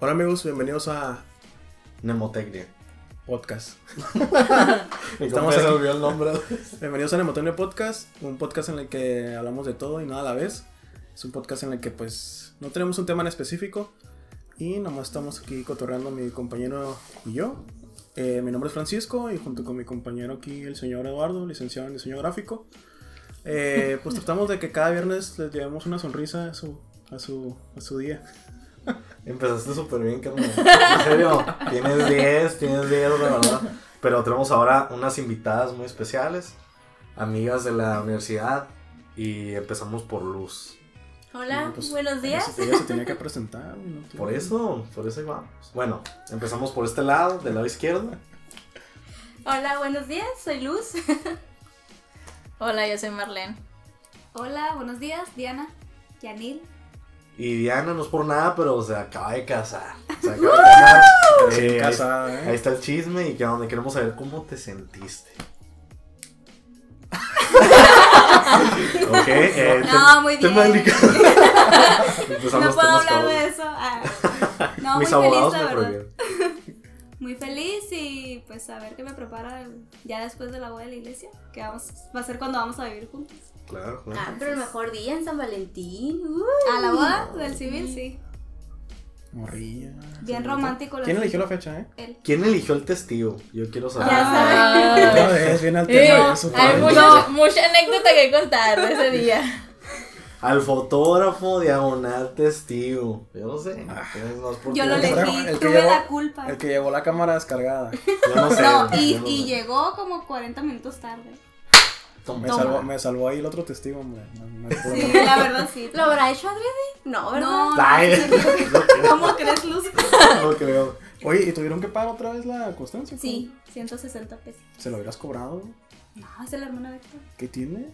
Hola amigos, bienvenidos a Nemotecnia. Podcast. Estamos se aquí. olvidó el nombre. Bienvenidos a Nemotecnia Podcast, un podcast en el que hablamos de todo y nada a la vez. Es un podcast en el que pues no tenemos un tema en específico y nomás estamos aquí cotorreando mi compañero y yo. Eh, mi nombre es Francisco y junto con mi compañero aquí el señor Eduardo, licenciado en diseño gráfico. eh, pues tratamos de que cada viernes les llevemos una sonrisa a su, a su, a su día. Empezaste súper bien, carnal. En serio, tienes 10, tienes 10, de verdad. Pero tenemos ahora unas invitadas muy especiales, amigas de la universidad. Y empezamos por Luz. Hola, No, pues, buenos días. Ella, se- ella se tenía que presentar. no. Por eso, por eso ahí vamos. Bueno, empezamos por este lado, del lado izquierdo. Hola, buenos días, soy Luz. Hola, yo soy Marlene. Hola, buenos días, Diana, Yanil. Y Diana no es por nada, pero se acaba de casar. Se acaba de casar. Eh, casada, ¿eh? ahí está el chisme y que donde queremos saber cómo te sentiste. ok, eh, No, muy bien. No puedo hablar de eso. Ah. No, Mis muy abogados feliz, la me verdad. prohibieron. Muy feliz y pues a ver qué me prepara ya después de la boda de la iglesia, que vamos, va a ser cuando vamos a vivir juntos. Claro, claro. Ah, pero el mejor día en San Valentín. A la boda del civil, sí. Morrilla. Bien romántico. la ¿Quién eligió la fecha, eh? Él. ¿Quién eligió el testigo? Yo quiero saber. Ya Ah, No, es bien eh, alterno eso. hay padre. mucha, mucha anécdota que contar de ese día. Al fotógrafo diagonal testigo. Yo no sé. por Yo lo elegí, el tuve llevó- la culpa. El que llevó la cámara descargada. Yo no sé. No, y, yo no y sé. llegó como 40 minutos tarde. Toma. Me salvó, me salvó ahí el otro testigo, hombre. No, no Sí, la verdad sí. ¿Lo habrá hecho adrede? No, ¿verdad? No, no, no creo. ¿cómo crees, Luz? No creo. Oye, ¿y tuvieron que pagar otra vez la constancia? Sí, 160 pesos. ¿Se lo hubieras cobrado? No, es la hermana de Héctor. ¿Qué tiene?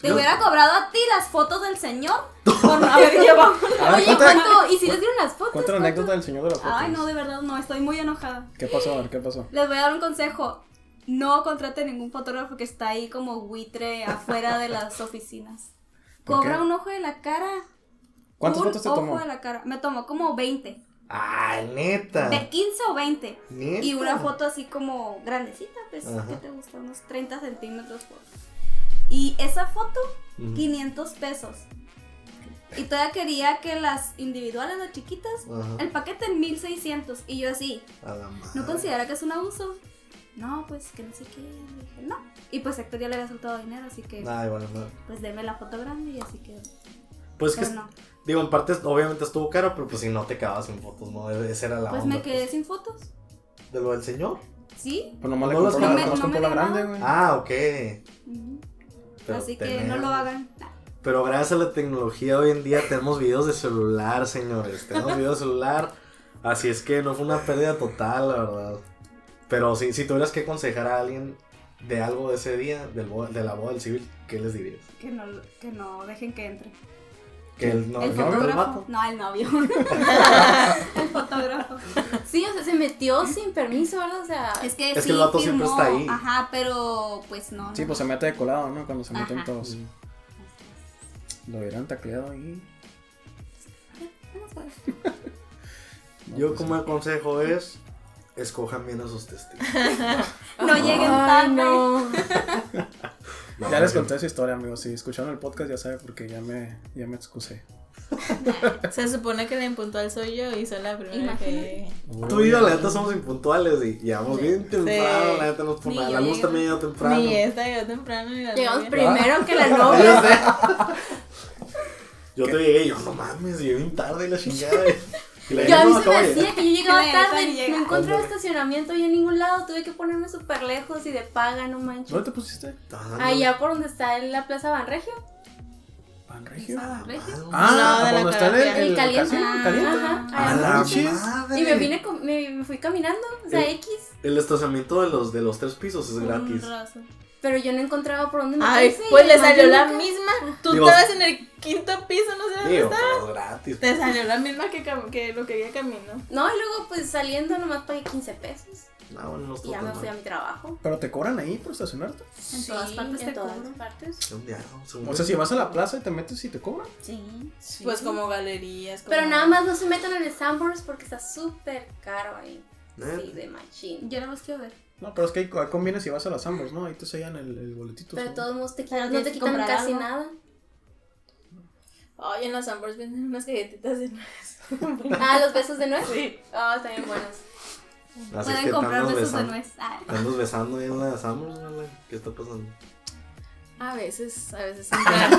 Te Yo- hubiera cobrado a ti las fotos del señor por no haber llevado. Oye, ¿cuánto? ¿Y si les dieron las fotos? cuenta la anécdota del señor de las fotos. Ay, no, de verdad, no, estoy muy enojada. ¿Qué pasó? A ver, ¿qué pasó? Les voy a dar un consejo. No contrate ningún fotógrafo que está ahí como buitre afuera de las oficinas. ¿Por Cobra qué? un ojo de la cara. ¿Cuántas un fotos te ojo tomó? de la cara. Me tomó como 20. Ay, neta. De 15 o 20. Neta. Y una foto así como grandecita, pues, Ajá. ¿qué te gusta? Unos 30 centímetros. por- Y esa foto, Ujú. 500 pesos. Y todavía quería que las individuales, las chiquitas, Ajá. el paquete en 1600. Y yo así. ¿no considera que es un abuso? No, pues que no sé qué. Le dije, no. Y pues Héctor ya le había soltado dinero, así que Ay, bueno, no. pues deme la foto grande y así quedó. Pues que, no. digo, en parte obviamente estuvo caro, pero pues si no te quedabas sin fotos, ¿no? Esa era la Pues onda. me quedé sin fotos. ¿De lo del señor? ¿Sí? Pues nomás le No las compró, la- no me compró la grande, güey. Ah, ok. Así que tenemos- no lo hagan. Pero gracias a la tecnología hoy en día tenemos videos de celular, señores. Tenemos videos de celular. Así es que no fue una pérdida total, la verdad. Pero si, si tuvieras que aconsejar a alguien de algo de ese día, del de la boda del civil, ¿qué les dirías? Que no, que no dejen que entre. Que el, no, el el fotógrafo. vato. No, el novio. el fotógrafo. Sí, o sea, se metió sin permiso, ¿verdad? O sea, Es que, Es que sí el vato siempre firmó, está ahí. Ajá, pero pues no. Sí, no. pues se mete de colado, ¿no? Cuando se meten Ajá. todos. Lo hubieran tacleado ahí. Vamos a ver. Yo pues, como consejo es, escojan bien a sus testigos. No lleguen tarde. no. Ya les conté esa historia, amigos. Si escucharon el podcast ya saben porque ya me, ya me excusé. Se supone que la impuntual soy yo y soy la primera que. Tú y yo, la neta, somos impuntuales y llegamos Sí. bien temprano, Sí. la neta, no por nada. La luz también llegó temprano. Ni esta llegó temprano ni la Llegamos novia. primero que la novia. Yo te llegué y yo, no mames, llegué bien tarde y la chingada. Y la Yo a mí no, se me hacía que yo llegaba tarde, ni llega. no encontraba estacionamiento y en ningún lado, tuve que ponerme súper lejos y de paga, no manches. ¿Dónde te pusiste? Ah, Allá por donde está en la Plaza Banregio. Panregio. Ah, Regio. Ah, No, de la ¿dónde está el, el, El caliente. casino? ¿Caliente? Ajá. A la madre. Y me vine, me, me fui caminando, o sea, El- X. El estacionamiento de los, de los tres pisos es Un gratis. raso. Pero yo no encontraba por dónde Ay, meterse. pues le salió la nunca- misma. Tú Digo- estabas en el quinto piso, no sé dónde Digo, estabas. pero es gratis. Te salió la misma que, cam- que lo que había camino. No, y luego pues saliendo nomás pagué 15 pesos. Ah, bueno, no Y ya me fui a mi trabajo. Pero te cobran ahí por estacionarte. En todas Sí, partes en te todas cobran. partes. ¿Dónde hago? Según O sea, si vas a la plaza y te metes y te cobran. Sí. Pues como galerías. Pero como- nada más no se metan en el Sanborns porque está súper caro ahí. Sí, de machín. Yo no los quiero ver. No, pero es que ahí conviene si vas a las Ambos, ¿no? Ahí te sellan el, el boletito. Pero ¿no? todos modos te quitan, no te quitan casi algo. nada. Ay, en las Ambers venden unas galletitas de nuez. Ah, los besos de nuez. Sí. Ah, están bien buenos. Así es Pueden que comprar besos de nuez. Ah. Andas besando ahí en la Summers, güey. ¿Qué está pasando? A veces, a veces entran.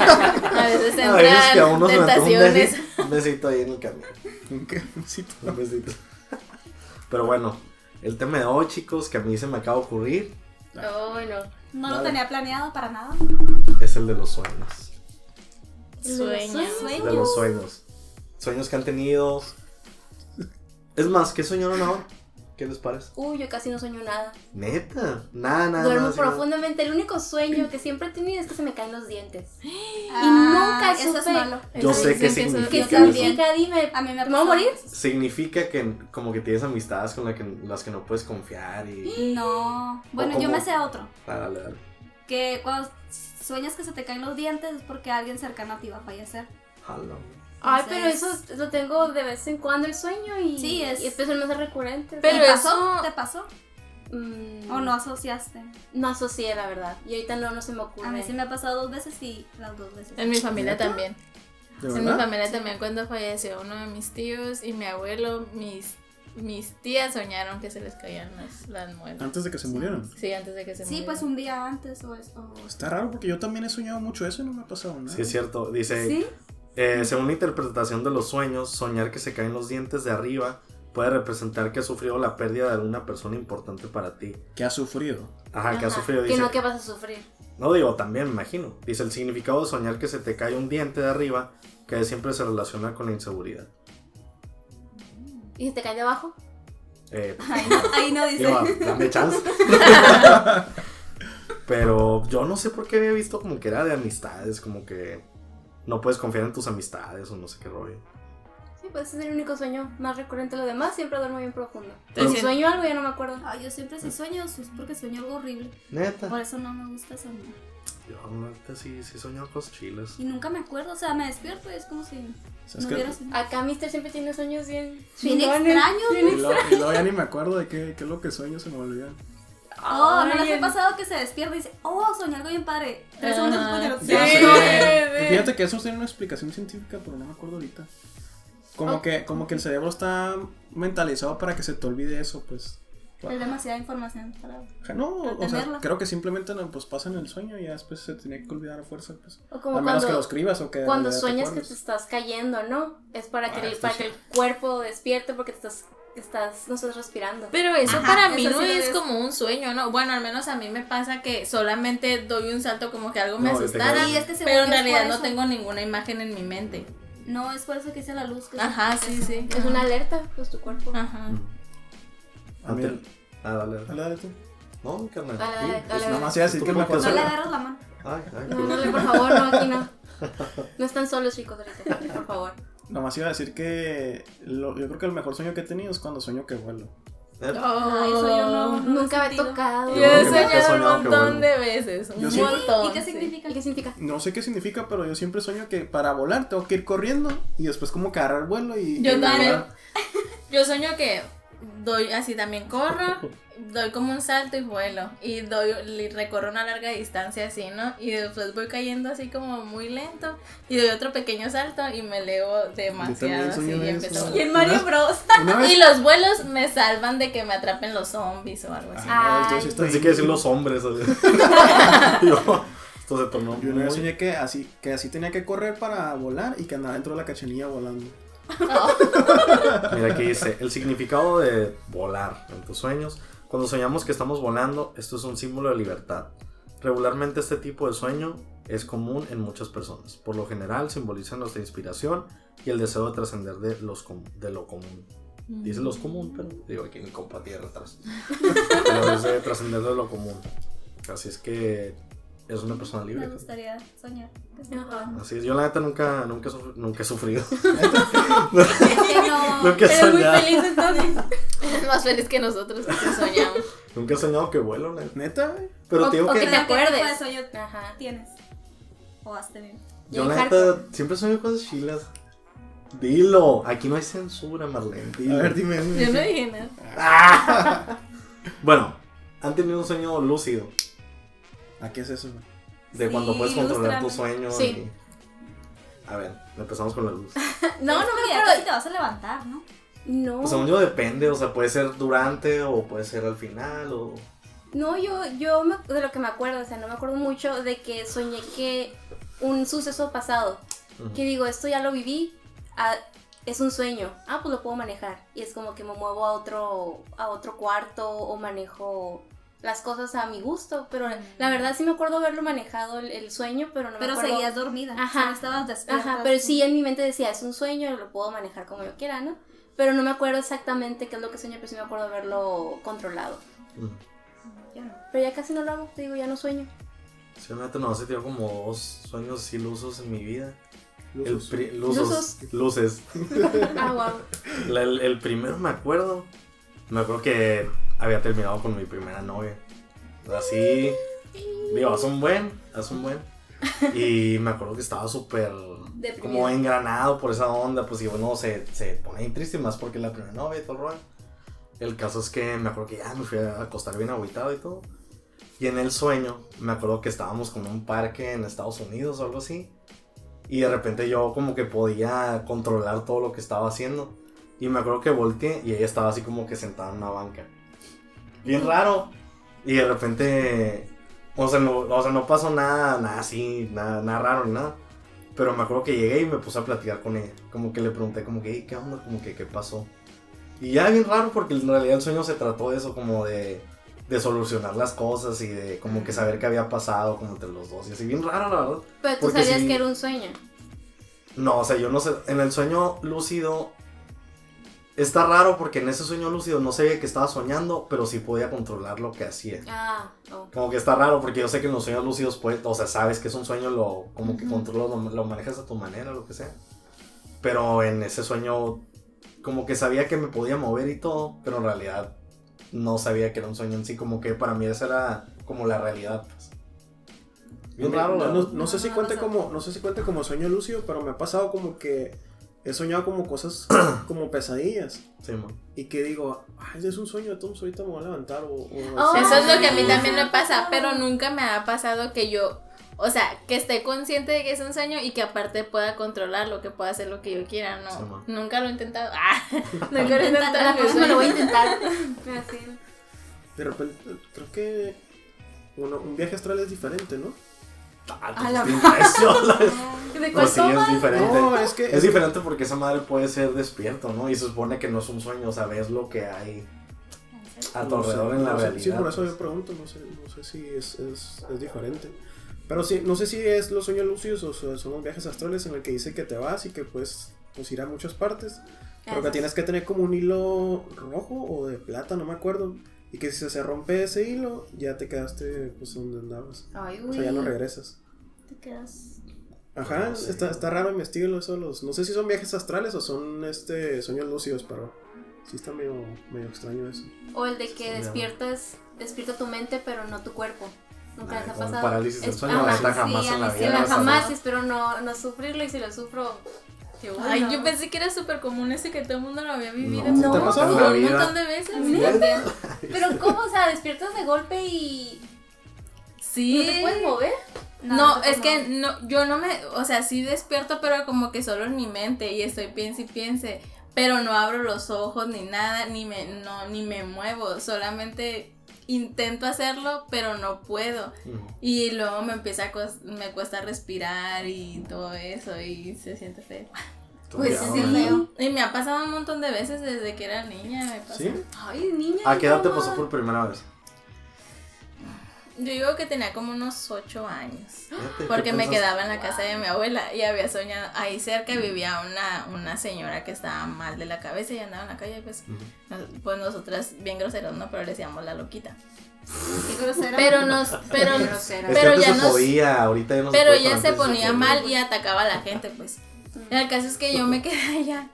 a veces A veces que a entran uno se un besito, un besito ahí en el camión. ¿Qué? Sí, tú. Un besito. Pero bueno, el tema de hoy, chicos, que a mí se me acaba de ocurrir, Ay, no. No lo tenía planeado para nada. es el de los sueños. Sueño. Sueños. De los sueños. Sueños que han tenido. Es más, ¿qué soñaron ahora? ¿Qué les parece? Uy, yo casi no sueño nada. Neta, nada, nada. Duermo nada, así, nada. profundamente. El único sueño que siempre he tenido es que se me caen los dientes. Ah, nunca eso supe- es malo. Yo Eso sé qué eso- ¿Qué significa. Significa? Dime. A mí me ¿Me voy a morir? Significa que como que tienes amistades con la que, las que no puedes confiar y... No. Bueno, ¿O yo me sé otro. Ah, dale, dale. Que cuando sueñas que se te caen los dientes es porque alguien cercano a ti va a fallecer. Jalo. Ay, pero eso lo tengo de vez en cuando el sueño y, Sí, es- y después es más recurrente. Pero ¿Te pasó? eso- ¿Te pasó? Mm, ¿O no asociaste? No asocié, la verdad. Y ahorita no, no se me ocurre. A mí sí me ha pasado dos veces y las dos veces. En mi familia también. ¿De En mi familia también cuando falleció uno de mis tíos y mi abuelo, mis, mis tías soñaron que se les caían las, las muelas. Antes de que se murieran. Sí, antes de que se Sí, murieran. pues un día antes o eso. Está raro porque yo también he soñado mucho eso y no me ha pasado nada. Sí, es cierto. Dice, ¿Sí? Eh, según la interpretación de los sueños, soñar que se caen los dientes de arriba puede representar que has sufrido la pérdida de alguna persona importante para ti. Que ha sufrido. Ajá, que has Ajá. sufrido. Que Dice, no, que vas a sufrir. No digo, también me imagino. Dice el significado de soñar que se te cae un diente de arriba, que siempre se relaciona con la inseguridad. ¿Y si te cae de abajo? Eh, Ahí no, ahí no dice. digo, dame chance. Pero yo no sé por qué había visto como que era de amistades, como que no puedes confiar en tus amistades o no sé qué rollo. Sí, pues ese es el único sueño más recurrente. Lo demás siempre duermo bien profundo. Pero si sueño algo ya no me acuerdo. Ay, yo siempre si sueño es porque sueño algo horrible. Neta. Por eso no me gusta soñar. Yo neta sí, sí soñado cosas chilas. Y nunca me acuerdo, o sea, me despierto y es como si no que- hubiera soñado. Acá Mister siempre tiene sueños bien... Bien chingones. extraños. Y luego, y luego ya ni me acuerdo de qué, qué es lo que sueño, se me olvidan. Oh, ¿no les Ay, ha pasado que se despierta y dice, oh, soñé algo bien padre? Tres segundos después sé. sí. Y Fíjate que eso tiene una explicación científica, pero no me acuerdo ahorita. Como, Oh. que, como que el cerebro está mentalizado para que se te olvide eso, pues. Es demasiada información para... No, o sea, creo que simplemente no, pues pasa en el sueño y ya después se tenía que olvidar a fuerza, pues. O como a menos cuando, que lo escribas o que. cuando te sueñas que te estás cayendo, ¿no? Es para que, Ah, el, para que el cuerpo despierte porque te estás, estás, no estás respirando. Pero eso Ajá, para mí eso no sí es como un sueño, ¿no? Bueno, al menos a mí me pasa que solamente doy un salto como que algo me No, asustara, Y es que pero en realidad no eso. tengo ninguna imagen en mi mente. No, es por eso que dice la luz. Que Ajá, sí, sí. Es una alerta, pues tu cuerpo. Ajá. A mí- Ah, dale, dale. Dale, dale tú. No, carnal. Dale, Sí, dale, pues, dale. Nada más iba a decir ¿Tú que cómo mejor No pasó? le agarras la mano. Ay, ay, no, no, por favor, no, aquí no. No están solos, chicos, ahorita, por favor. Nada más iba a decir que lo- yo creo que el mejor sueño que he tenido es cuando sueño que vuelo. Neta. Ay, eso yo no. no Nunca me he tocado. Yo he soñado un montón de veces, un siempre- montón. ¿Y qué sí. significa? ¿Y qué significa? No sé qué significa, pero yo siempre sueño que para volar tengo que ir corriendo y después como que agarrar vuelo y... Yo también. volar. Yo sueño que doy así también corro, doy como un salto y vuelo y doy y recorro una larga distancia así, ¿no? Y después voy cayendo así como muy lento y doy otro pequeño salto y me elevo demasiado así y eso. empiezo. Y en Mario Bros. Y los vuelos me salvan de que me atrapen los zombies o algo así. Ah, no, yo sí Pensé que decir los hombres. Yo, esto se tornó Yo una vez soñé que así, que así tenía que correr para volar y que andaba dentro de la cachanilla volando. Mira aquí dice, el significado de volar en tus sueños. Cuando soñamos que estamos volando, esto es un símbolo de libertad. Regularmente este tipo de sueño es común en muchas personas. Por lo general simboliza nuestra inspiración y el deseo de trascender de, de lo común. Dice los común, pero digo aquí mi compa tierra atrás. Pero dice de trascender de lo común. Así es que es una persona libre. Me gustaría soñar. Ajá. Así es, yo la neta nunca, nunca, sufri- nunca he sufrido. Que no. nunca he Eres muy soñado. feliz entonces. Es más feliz que nosotros porque soñamos. Nunca he soñado que vuelo, neta. Neta. Pero O- te digo o que. que te ¿Qué acuerdes. de sueño Ajá. tienes? ¿O has tenido? Yo, la neta, siempre sueño cosas chilas. Dilo. Aquí no hay censura, Marlene. Dilo. A ver, dime. dime. Yo no dije nada. Bueno, han tenido un sueño lúcido. ¿A qué es eso, güey? De Sí, cuando puedes controlar tus sueños. Sí. y- A ver, empezamos con la luz. No, no ya acuerdo. casi te vas a levantar, ¿no? No. Pues según yo depende, o sea, puede ser durante o puede ser al final o... No, yo, yo me- de lo que me acuerdo, o sea, no me acuerdo mucho de que soñé que un suceso pasado, que digo, esto ya lo viví, ah, es un sueño, ah, pues lo puedo manejar. Y es como que me muevo a otro, a otro cuarto o manejo las cosas a mi gusto, pero la verdad sí me acuerdo haberlo manejado el, el sueño, pero no Pero me acuerdo. seguías dormida. Ajá. O sea, no estabas despierta. Ajá, pero sí en mi mente decía, es un sueño, lo puedo manejar como yo quiera, ¿no? Pero no me acuerdo exactamente qué es lo que sueño, pero sí me acuerdo haberlo controlado. Ya no. Pero ya casi no lo hago, te digo, ya no sueño. Sí, neta, no sé, tengo como dos sueños así lusos en mi vida. El pri- lusos, Luzos. luces. Ah, wow. La- el, el primero me acuerdo. Me acuerdo que había terminado con mi primera novia. Así. Digo, hace un buen, hace un buen. Y me acuerdo que estaba súper como engranado por esa onda. Pues y bueno, se, se pone ahí triste más porque es la primera novia y todo el rollo. El caso es que me acuerdo que ya me fui a acostar bien agüitado y todo. Y en el sueño, me acuerdo que estábamos como en un parque en Estados Unidos o algo así. Y de repente yo como que podía controlar todo lo que estaba haciendo. Y me acuerdo que volteé y ella estaba así como que sentada en una banca. Bien raro. Y de repente, o sea, no, o sea, no pasó nada, nada así, nada, nada raro ni nada. Pero me acuerdo que llegué y me puse a platicar con ella. Como que le pregunté como que, "Hey, ¿qué onda? Como que, ¿qué pasó? Y ya bien raro porque en realidad el sueño se trató de eso, como de, de solucionar las cosas y de como que saber qué había pasado como entre los dos. Y así, bien raro, la verdad. Pero tú Porque sabías sí- que era un sueño. No, o sea, yo no sé. En el sueño lúcido. Está raro porque en ese sueño lúcido no sabía que estaba soñando, pero sí podía controlar lo que hacía. Ah, oh. Como que está raro porque yo sé que en los sueños lúcidos puedes, o sea, sabes que es un sueño, lo, como que Ujú. controlas, lo, lo manejas a tu manera, lo que sea. Pero en ese sueño, como que sabía que me podía mover y todo, pero en realidad no sabía que era un sueño en sí, como que para mí esa era como la realidad. Pues. Bien No, raro, no, no- verdad. no sé si No, cuente no sé. como no sé si cuente como sueño lúcido, pero me ha pasado como que he soñado como cosas como pesadillas Sí, man. y que digo, ay, es un sueño, entonces ahorita me voy a levantar o, o- Oh, Eso es lo que a mí también me pasa, pero nunca me ha pasado que yo, o sea, que esté consciente de que es un sueño y que aparte pueda controlarlo, que pueda hacer lo que yo quiera, no. nunca lo he intentado. Ah, nunca lo he intentado. La próxima lo voy a intentar. Así. de repente creo que uno- un viaje astral es diferente, ¿no? A la pues, impresión, la- ¿De Pues sí, es diferente. No, es que Es diferente porque esa madre puede ser despierto, ¿no? Y se supone que no es un sueño, o sea, ves lo que hay a tu No sé, alrededor en la no sé, realidad. Sí, por eso pues. yo pregunto, no sé, no sé si es, es, es diferente. Pero sí, no sé si es los sueños lúcidos o so- son los viajes astrales en el que dice que te vas y que puedes pues, ir a muchas partes. Pero que tienes que tener como un hilo rojo o de plata, no me acuerdo. Y que si se rompe ese hilo, ya te quedaste pues donde andabas. Ay, O sea, ya no güey. regresas. Te quedas. Ajá, No sé. está, está raro, investigalo eso. Los, no sé si son viajes astrales o son este sueños lúcidos, pero sí está medio, medio extraño eso. O el de que Sí, despiertas, despierta tu mente, pero no tu cuerpo. Nunca les ha como pasado. parálisis del sueño, sí, jamás en la vida. Sí, jamás, espero no, no sufrirlo y si lo sufro, qué bueno. Ay, yo pensé que era súper común ese que todo el mundo lo había vivido. No, ¿te en la un montón de veces. Pero ¿cómo? O sea, despiertas de golpe y Sí. no te puedes mover. No, es que no, yo no me, o sea, sí despierto, pero como que solo en mi mente y estoy piense y piense, pero no abro los ojos ni nada, ni me, no, ni me muevo, solamente intento hacerlo, pero no puedo. Y luego me empieza a me cuesta respirar y todo eso y se siente feo. Pues sí. Y me ha pasado un montón de veces desde que era niña, me. ¿Sí? Ay, niña. ¿A qué edad te pasó por primera vez? Yo digo que tenía como unos ocho años. Fíjate, Porque ¿qué me quedaba en la casa de mi abuela y había soñado, ahí cerca vivía una, una señora que estaba mal de la cabeza y andaba en la calle, pues, nos- pues nosotras bien groseros, ¿no? Pero le decíamos la loquita. Qué grosera. Pero nos, pero, Qué grosera. Es pero ya se nos, podía, ahorita ya no se pero ella se ponía mal y atacaba a la gente, pues. El caso es que yo me quedé allá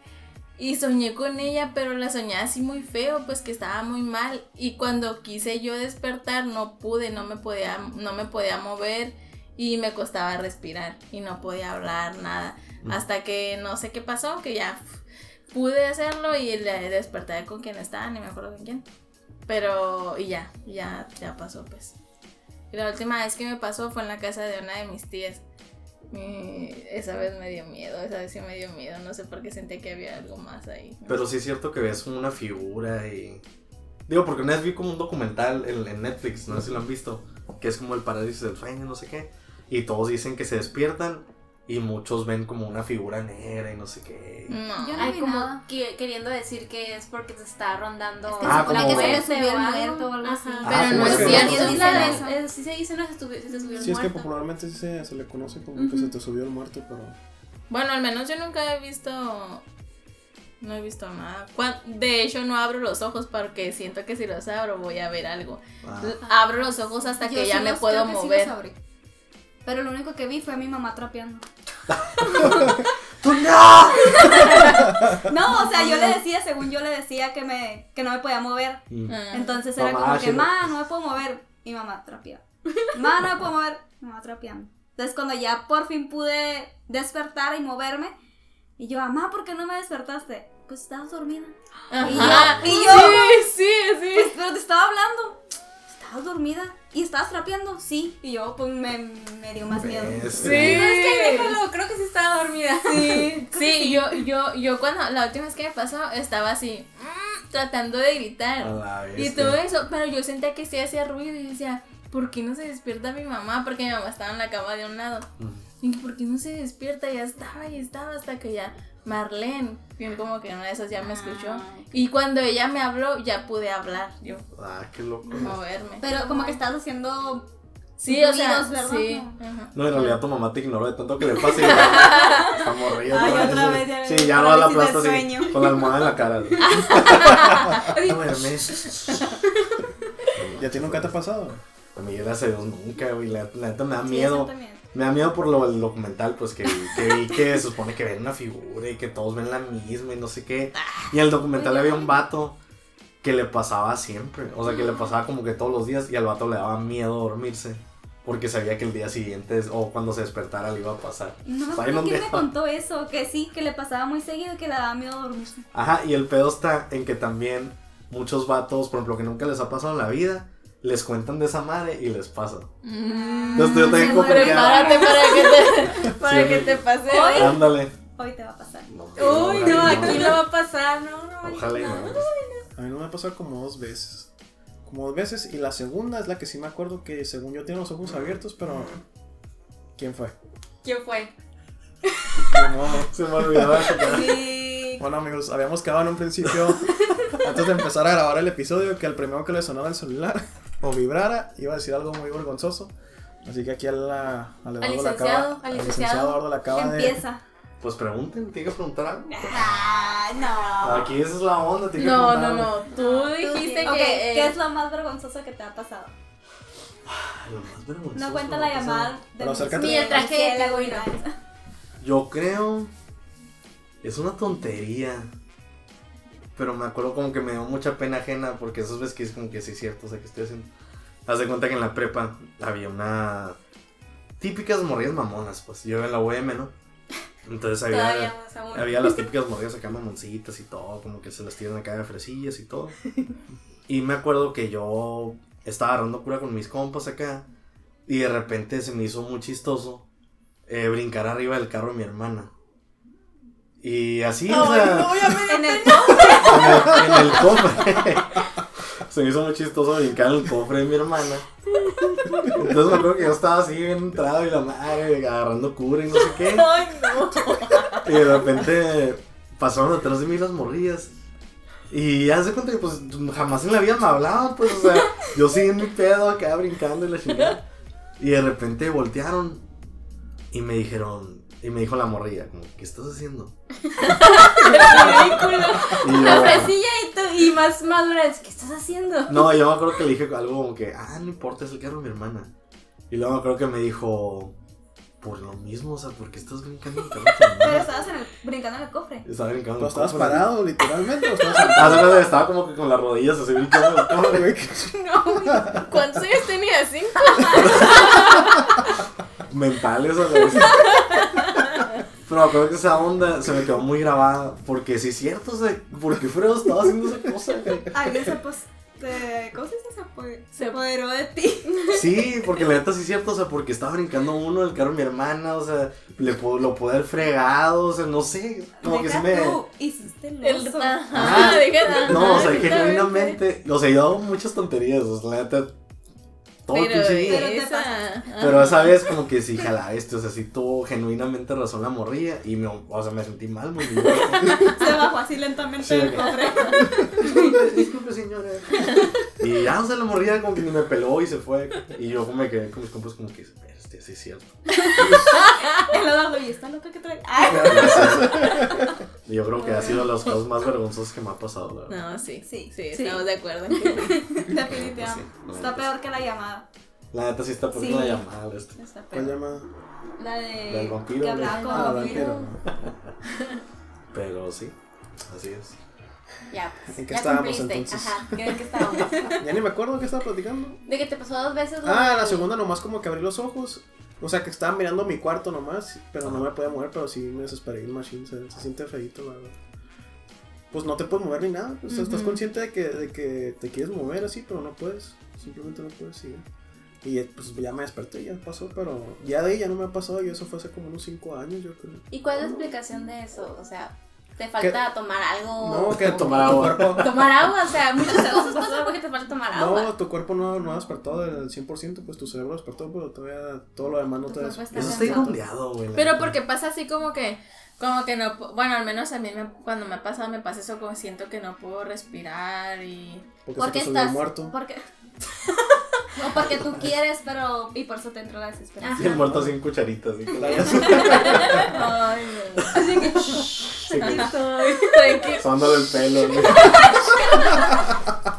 Y soñé con ella, pero la soñé así muy feo, pues que estaba muy mal. Y cuando quise yo despertar, no pude, no me podía, no me podía mover y me costaba respirar y no podía hablar nada. Mm. Hasta que no sé qué pasó, que ya pude hacerlo y le desperté con quien estaba, ni me acuerdo con quién. Pero, y ya, ya, ya pasó, pues. Y la última vez que me pasó fue en la casa de una de mis tías. Esa vez me dio miedo, esa vez sí me dio miedo, no sé por qué sentí que había algo más ahí. Pero sí es cierto que ves una figura y... Digo, porque una vez vi como un documental en, en Netflix, no sé si lo han visto, que es como el parálisis del sueño, no sé qué. Y todos dicen que se despiertan y muchos ven como una figura negra y no sé qué. No. Yo no Ay, vi como nada. que- queriendo decir que es porque te está rondando. Es que Ah, se como- que se le subió el muerto o algo así. Ajá. Pero Ah, no sí, es sí, cierto. sí, Es sí, sí se dice, no se, estuvi- se te subió el Sí, es que muerto. popularmente sí se, se le conoce como que se te subió el muerto, pero. Bueno, al menos yo nunca he visto. No he visto nada. De hecho, no abro los ojos porque siento que si los abro voy a ver algo. Ah. Abro los ojos hasta Yo que sí ya me los- puedo creo que sí mover. los abrí. Pero lo único que vi fue a mi mamá trapeando. ¡Tú no! No, o sea, yo le decía, según yo le decía que me que no me podía mover. Mm. Entonces era Mamá, como que, ma, no me puedo mover. Y mamá trapeaba. Ma, no me puedo mover. Mamá trapeando. Entonces cuando ya por fin pude despertar y moverme, y yo, mamá, ¿por qué no me despertaste? Pues estabas dormida. Ajá. Y yo- y yo- Sí, sí, sí. Pues, pero te estaba hablando. Estabas dormida. ¿Y estabas trapeando? Sí. Y yo, pues me, me dio más miedo. Sí. Es que déjalo, creo que sí estaba dormida. Sí, sí, yo, yo, yo cuando la última vez que me pasó estaba así, mm, tratando de gritar. la Y todo eso, pero yo sentía que sí hacía ruido y decía, ¿por qué no se despierta mi mamá? Porque mi mamá estaba en la cama de un lado. Mm. Y ¿por qué no se despierta? Ya estaba y estaba hasta que ya Marlene, bien como que una de esas ya me escuchó. Ah, Y cuando ella me habló, ya pude hablar, yo Ah, qué loco. moverme. Pero como que estabas haciendo. Sí, o sea, sí. No. ajá. No, en realidad tu mamá te ignoró de tanto que le pasa y está morrida Ay, otra otra vez. ya Sí, ya no a la parálisis plasta del así, sueño. con la almohada en la cara. Duermes. ¿Y a ti nunca te ha pasado? A mí, gracias a Dios, nunca, güey. La, neta me da miedo. Me da miedo por lo el documental, pues que, que vi que se supone que ven una figura y que todos ven la misma y no sé qué. Y en el documental había un vato que le pasaba siempre. O sea, que le pasaba como que todos los días y al vato le daba miedo dormirse. Porque sabía que el día siguiente o cuando se despertara le iba a pasar. No no quién me- me contó eso, que sí, que le pasaba muy seguido y que le daba miedo dormirse. Ajá, y el pedo está en que también muchos vatos, por ejemplo, que nunca les ha pasado en la vida, les cuentan de esa madre y les pasa. Mm. Entonces yo también como que, Prepárate para que te, para Sí, que te pase. Hoy- ándale. Hoy te va a pasar. No, Uy, no, aquí no va a pasar, no, no. Ojalá y no. A mí no me ha pasado como dos veces. Como dos veces. Y la segunda es la que sí me acuerdo que según yo tiene los ojos abiertos, pero. ¿Quién fue? ¿Quién fue? No. Se me olvidaba. Sí. Bueno amigos, habíamos quedado en un principio, antes de empezar a grabar el episodio, que el primero que le sonara el celular o vibrara iba a decir algo muy vergonzoso. Así que aquí a la, al Eduardo le licenciado, acaba, al al licenciado. Eduardo le acaba de... Empieza. Pues pregunten, tiene que preguntar algo. Ah, no. Aquí esa es la onda, tiene que No, preguntar no, algo. no. Tú dijiste Ok, que. ¿Qué eh, es lo más vergonzoso que te ha pasado? Lo más vergonzoso No cuenta que la llamada de. Ni el traje de la. Yo creo. Es una tontería. Pero me acuerdo como que me dio mucha pena ajena porque esas veces que es como que sí es cierto, o sea, que estoy haciendo. Haz de cuenta que en la prepa había una. Típicas morrillas mamonas, pues. Yo en la UM, ¿no? Entonces había. Había las típicas morrillas acá mamoncitas y todo, como que se les tiran acá de fresillas y todo. Y me acuerdo que yo estaba agarrando cura con mis compas acá. Y de repente se me hizo muy chistoso eh, brincar arriba del carro de mi hermana. Y así, o sea, En el en, el, en el cofre. se me hizo muy chistoso brincar en el cofre de mi hermana. Entonces me acuerdo que yo estaba así bien entrado y la madre agarrando cura y no sé qué. Ay, no. Y de repente pasaron atrás de mí las morrillas. Y ya se cuenta que pues jamás en la vida me hablaban, pues, o sea, yo seguí en mi pedo acá brincando y la chingada. Y de repente voltearon y me dijeron, y me dijo la morrilla, como, ¿qué estás haciendo? Ridículo. Y yo, La fresilla y, tú, y más madura es, ¿qué estás haciendo? no, yo me acuerdo que le dije algo como que, ah, no importa, es el carro de mi hermana. Y luego me acuerdo que me dijo, por lo mismo, o sea, ¿por qué estás brincando en el carro de tu Pero hermana? estabas en el, brincando en el cofre. Estaba brincando en ¿Pero el estabas cofre. parado, literalmente? ¿O estabas Ah, sentado? estaba como que con las rodillas así brincando en el cofre. Güey, No, ¿cuántos años tenía? ¿Cinco? mentales a la vez. Pero creo que esa onda se me quedó muy grabada. Porque sí es cierto, o sea, ¿por qué Fredo estaba haciendo esa cosa? güey? Alguien se, te- ¿cómo se dice? Se, apo- se apoderó de ti. Sí, porque la neta sí es cierto, o sea, porque estaba brincando uno del carro de mi hermana, o sea, le puedo, lo pude haber fregado, o sea, no sé, como que Deja me... tú, hiciste el El, oso. ajá, Ah, déjate. No, o sea, genuinamente, o sea, yo hago muchas tonterías, o sea, la neta, todo el Pero pinche día. Pero te esa. Pero esa vez como que sí, jala este, o sea, sí tuvo genuinamente razón la morrilla y me, o sea, me sentí mal, muy bien. Se bajó así lentamente Sí, del acá. cofre. disculpe, disculpe, señora. Y ya, o sea, la morrilla como que ni me peló y se fue. Y yo como me quedé con mis compas como que, sí es cierto. El Eduardo, ¿y está loca que trae? Ay, Y yo creo que ha sido de los casos más vergonzosos que me ha pasado, la verdad. No, sí, Sí, sí, sí. estamos de acuerdo. definitivamente. Sí, no, Está pues- peor que la llamada. La neta sí está por Sí. una llamada. Este. Está ¿Cuál peor. llama? La de. La del vampiro, Que hablaba con Ah, vampiro. vampiro. Pero sí, así es. Ya, pues. ¿En qué ya estábamos, cumpliste. entonces? Ajá, ¿de qué estábamos? Ya ni me acuerdo qué estaba platicando. De que te pasó dos veces. Ah, la segunda nomás como que abrí los ojos. O sea, que estaba mirando mi cuarto nomás, pero no me podía mover, pero sí me desesperé el machine, se, se siente feito, la verdad. Pues no te puedes mover ni nada, o sea, estás consciente de que, de que te quieres mover así, pero no puedes, simplemente no puedes, y, y eh, pues ya me desperté, ya pasó, pero ya de ahí ya no me ha pasado, y eso fue hace como unos 5 años, yo creo. ¿Y cuál es la explicación de eso? O sea, ¿te falta tomar algo? No, que Tomar agua. cuerpo- Tomar agua, o sea, muchas cosas pasan porque te falta tomar agua. No, tu cuerpo no, no ha despertado del 100%, pues tu cerebro despertó, pero todavía todo lo demás no Tu te despertó. Eso está cansado. inundeado, güey. Pero porque pasa así como que, como que no, bueno, al menos a mí me- cuando me ha pasado me pasa eso como siento que no puedo respirar y... Porque ¿Por se qué te subió el estás? muerto. Porque. o porque tú quieres, pero. Y por eso te entró la desesperación. Y el muerto así en cucharitas. así. Ay, no. Así que. Sí, Tranquilo. Sonándole el pelo. güey.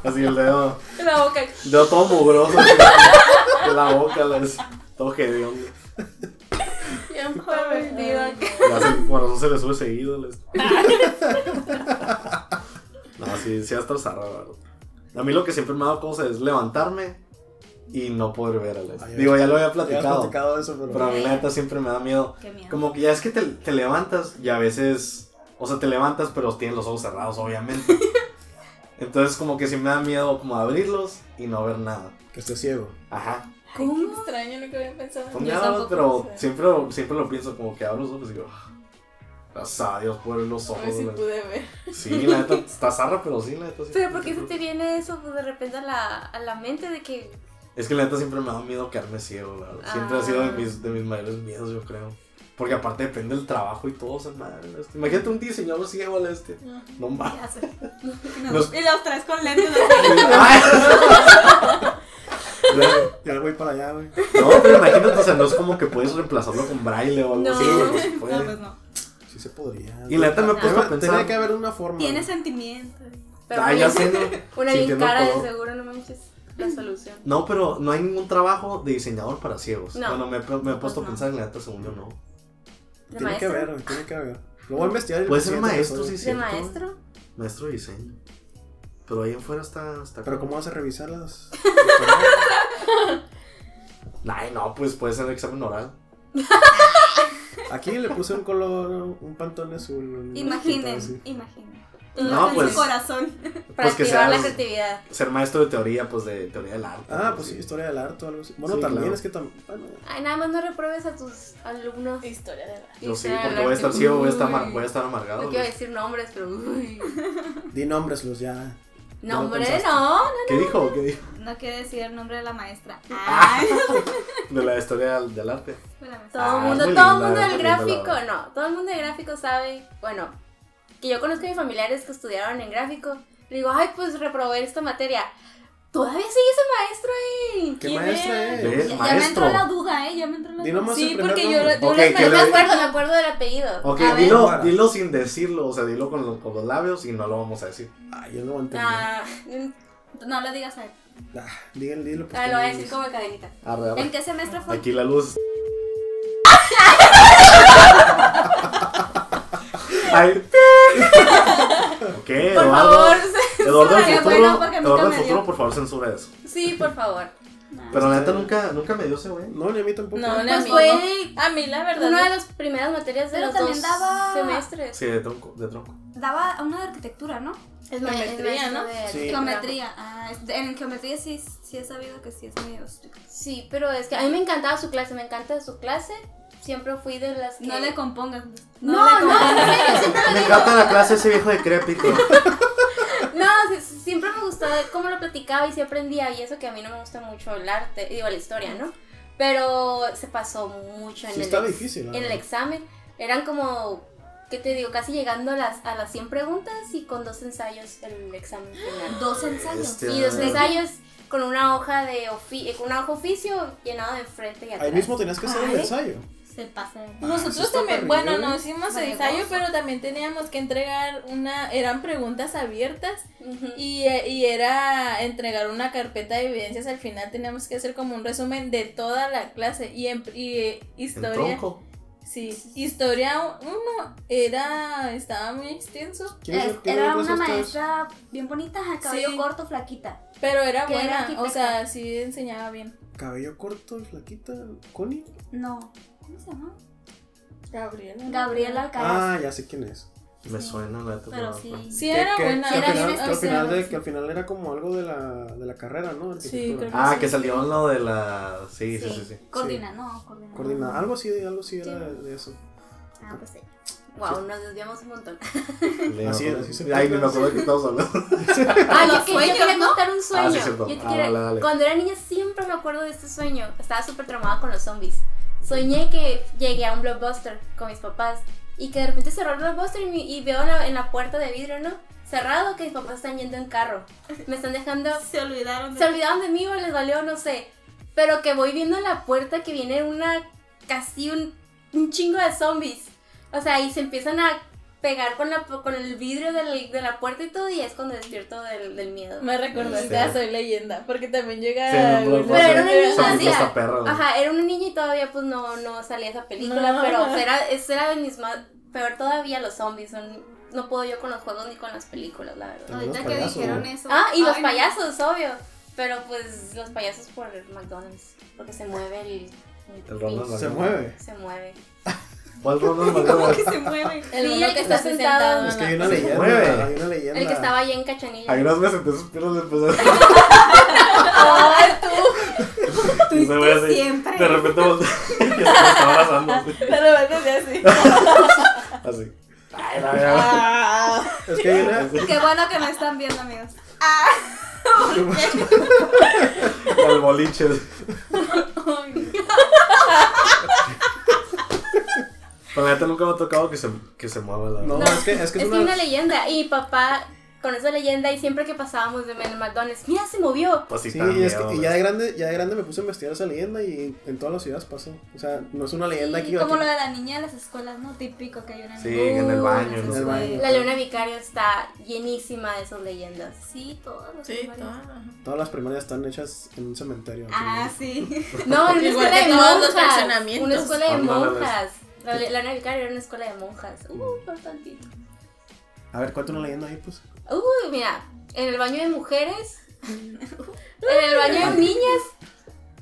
Así el dedo. La boca. Dedo todo mugroso. De la boca, las, todo hediondo. Bien pervertido. El corazón se le sube seguido. les- No, sí, sí, hasta zarra, la verdad. A mí lo que siempre me ha dado cosa es levantarme y no poder ver a les. Ay, Digo, ya lo había platicado. platicado eso, pero... Pero a mí la neta siempre me da miedo. Qué miedo. Como que ya es que te, te levantas y a veces, o sea, te levantas pero tienes los ojos cerrados, obviamente. Entonces como que sí me da miedo como abrirlos y no ver nada. Que esté ciego. Ajá. ¿Cómo? Qué extraño, nunca había pensado miedos, tampoco, pero siempre, siempre lo pienso como que abro los ojos y digo, "Ah, gracias a Dios por los A ojos. ver si güey". pude ver. Sí, la neta está zarra, pero sí, la neta sí. Pero ¿por qué se te viene eso pues, de repente a la, a la mente de que... Es que la neta siempre me da miedo quedarme ciego, la verdad. Siempre ha sido de Ah. mis, de mis mayores miedos, yo creo. Porque aparte depende del trabajo y todo, o sea, madre, este. Imagínate un diseñador ciego al este. No mames. Ya sé. Y, nos- Los- y los tres con lentes. Ya voy para allá, güey. No, pero imagínate, o sea, no es como que puedes reemplazarlo con braille o algo No. así, no se No, puede. pues no. Sí se podría. Y la neta me he puesto a pensar. Tenía que haber una forma. Tiene güey. sentimientos. Pero Ah, ya bien- sé, ¿no? Una bien cara de seguro, no manches. La solución. No, pero no hay ningún trabajo de diseñador para ciegos. No. Bueno, me, he- me he puesto no. a pensar en la neta, según yo no. ¿De Tiene que maestro? haber, tiene que haber. Lo voy a investigar. Puede el ser maestro, episodio. sí, ¿De maestro? Maestro de diseño. Pero ahí afuera está. está Pero ¿cómo vas a revisar las...? Ay, no, pues puede ser examen oral. Aquí le puse un color, un pantone azul. Imaginen, imaginen. No, en pues- su corazón. Para Pues que activar la creatividad. Ser maestro de teoría, pues de teoría del arte. Ah, pues sí, historia del arte o algo así. Bueno, Sí, también claro. es que también... Bueno, Ay, nada más no repruebes a tus alumnos. Historia de verdad. Yo sí, del porque voy a estar arte. ciego, voy a estar, voy a estar amargado. No quiero decir nombres, pero uy. di nombreslos ya. Ya Nombre, no. ¿Qué dijo? ¿Qué dijo? No quiere decir el nombre de la maestra. Ah. Ay. De la historia del, del arte. Maestra. Todo Ah, el mundo, todo el mundo del gráfico, no, todo el mundo del gráfico sabe, bueno, que yo conozco a mis familiares que estudiaron en gráfico, le digo, ay, pues reprobé esta materia. Todavía sigue ese maestro ahí. ¿Qué ¿Quién maestra es? Ya, ya me Maestro. entró la duda, ¿eh? Ya me entró la duda. nomás Sí, porque yo, nombre. yo Ok, no que me le- acuerdo, me acuerdo del apellido. Ok, A ver. dilo, dilo sin decirlo, o sea, dilo con, los- con los labios y no lo vamos a decir. Ay, yo no lo entendí. Ah, No le digas a él. Ah, dígale, dilo. pues, ah, lo voy a decir como cadenita. Arre, arre. ¿En qué semestre fue? Aquí la luz. Ay. ok, Por Eduardo. favor. Eduardo del Qué futuro. bueno, porque nunca Eduardo me del futuro, dio. por favor, censura eso. Sí, por favor. Pero la neta nunca, nunca me dio ese güey. No, ni a mí tampoco. No, ni a Pues mí. fue A mí, la verdad. una no. de las primeras materias de Pero los también dos daba- semestres. Sí, de tronco. De tronco. Daba una de arquitectura, ¿no? Es Geometría, ¿no? Sí. Geometría. Ah, en geometría sí, sí he sabido que sí es medio estricto. Sí, pero es que a mí me encantaba su clase, me encanta su clase. Siempre fui de las que... No le compongas. No, le no, en serio, siempre lo Me encanta la clase ese viejo decrépito. No, si- siempre me gustó cómo lo platicaba y sí aprendía. Y eso que a mí no me gusta mucho el arte, digo, la historia, ¿no? Pero se pasó mucho en, Sí el, estaba ex- difícil, en el examen. Eran como, ¿qué te digo? Casi llegando a las, a las 100 preguntas y con dos ensayos el examen final. Dos ensayos. Este, Y dos ay. ensayos con una hoja de ofi eh, con una hoja oficio llenado de frente y atrás. Ahí mismo tenías que hacer el Ay. ensayo. Se pasa. de- Ah, Nosotros también, terrible. bueno, no hicimos Vale, ensayo, pero también teníamos que entregar una, eran preguntas abiertas y, eh, y era entregar una carpeta de evidencias. Al final teníamos que hacer como un resumen de toda la clase y, en, y eh, historia. Sí, historia uno era, estaba muy extenso, ¿Quién es el- era una maestra bien bonita, cabello Sí. corto, flaquita. pero era buena, o sea, sí enseñaba bien. Cabello corto, flaquita, Connie. No. ¿Cómo se llama? Gabriela. Gabriela Alcaraz. Ah, ya sé quién es. Me suena la. Pero sí. Sí, Que- era que- buena. que al final, que al final de- sí. que al final era como algo de la, de la carrera, ¿no? Sí, creo que Ah, sí. que salió lo de la. Sí, sí, sí. sí. Coordina, no, coordina. Coordina, algo así, algo así era Sí. de, de eso. Ah, pues sí. Wow, nos desviamos un montón. Así- así se Ay, me acuerdo de qué estamos hablando. Ah, yo, que- yo contar un sueño. Ah, sí. Yo te Ah, quería- dale, dale. Cuando era niña siempre me acuerdo de este sueño. Estaba súper traumada con los zombies. Soñé que llegué a un blockbuster con mis papás y que de repente cerró el blockbuster y, veo en la, en la puerta de vidrio, ¿no? Cerrado que mis papás están yendo en carro. Me están dejando... Se olvidaron Se olvidaron de mí o les valió, no sé. Pero que voy viendo en la puerta que viene una... casi un, un chingo de zombies. O sea, y se empiezan a pegar con, la, con el vidrio del- de la puerta y todo y es cuando despierto del, del miedo. Me recordaste Sí. a Soy Leyenda, porque también llega... Sí, no, pero era una niña, perra. Ajá, era una niña y todavía pues no, no salía esa película, No. pero era, era de mis más... Peor todavía los zombies, son, no puedo yo con los juegos ni con las películas, la verdad. Ahorita que dijeron eso. Ah, y los Ay, no. payasos, obvio. Pero pues los payasos por el McDonald's, porque se mueve el... El pinche- Se mueve. Se mueve. ¿Cuál Ronald ¿Cómo McDonald? que se mueve? El Sí, uno el que que está está sentado. sentado. Es que hay una Se leyenda. mueve. Hay una leyenda. El que estaba ahí en Cachanilla. Ahí no me senté sus piernas después. Ay, tú. Y se ve así. siempre. De repente voltea y me está abrazando. así. Pero vete así. Así. Ay, no, ya. Ah. Es que hay una. Qué bueno que me están viendo, amigos. El boliche. Pero la neta nunca me ha tocado que se, que se mueva la No, No, es que es que Es una. una leyenda. Y papá, con esa leyenda, y siempre que pasábamos de en el McDonald's, mira, se movió. Pues sí, y, es que- miedo, y güey. ya de grande, ya de grande me puse a investigar esa leyenda y en todas las ciudades pasa. O sea, no es una leyenda Sí, aquí. como aquí. lo de la niña de las escuelas, ¿no? Típico que hay una Sí, niña. en el baño, en ¿no? las En el baño. La luna vicario está llenísima de esas leyendas. Sí, todos los Sí, primarios. todo. Todas las primarias están hechas en un cementerio. Ah, sí. No, en una escuela de monjas. Una escuela de monjas. La, la luna vicario era una escuela de monjas. Uh, por tantito. A ver, cuenta una leyenda ahí, pues. Uy, mira, en el baño de mujeres, en el baño de niñas,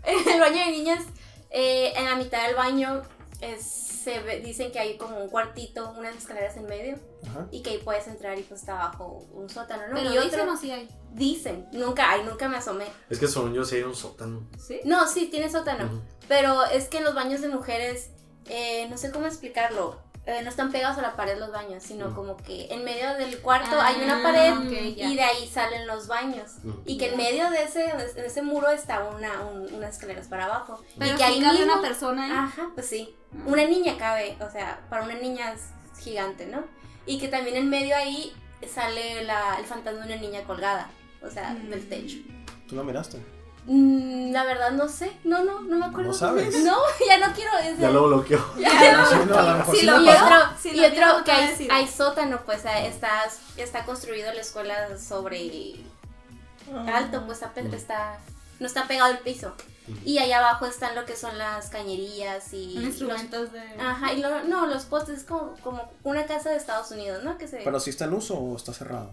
en el baño de niñas, eh, en la mitad del baño es- se ve- dicen que hay como un cuartito, unas escaleras en medio Ajá. y que ahí puedes entrar y pues está abajo un sótano, ¿no? Pero y otro, dicen o sí hay. dicen, nunca, ay, nunca me asomé. Es que según yo sí hay un sótano. ¿Sí? No, sí, tiene sótano, Ujú. pero es que en los baños de mujeres, eh, no sé cómo explicarlo. eh, no están pegados a la pared los baños, sino Mm. como que en medio del cuarto Ah, hay una pared y de ahí salen los baños. Ujú. Y que en medio de ese, de ese muro está una, un- unas escaleras para abajo. Pero y que ahí cabe mismo, una persona ahí. Ajá, pues sí. Ah. Una niña cabe, o sea, para una niña es gigante, ¿no? Y que también en medio ahí sale la, el fantasma de una niña colgada, o sea, Mm. del techo. ¿Tú la miraste? Mm, la verdad no sé, no, no, no me acuerdo. ¿No sabes? No, ya no quiero. es Ya lo bloqueó. ya no. Sí, no, a lo mejor Sí, sí lo Y otro, Si y otro no que hay, sótano, pues eh, está, está construido la escuela sobre alto, pues está, pe- está no está pegado al piso. Y ahí abajo están lo que son las cañerías y los- Instrumentos de. Ajá, y lo- no, los postes es como, como una casa de Estados Unidos, ¿no? Que se Pero si está en uso o está cerrado.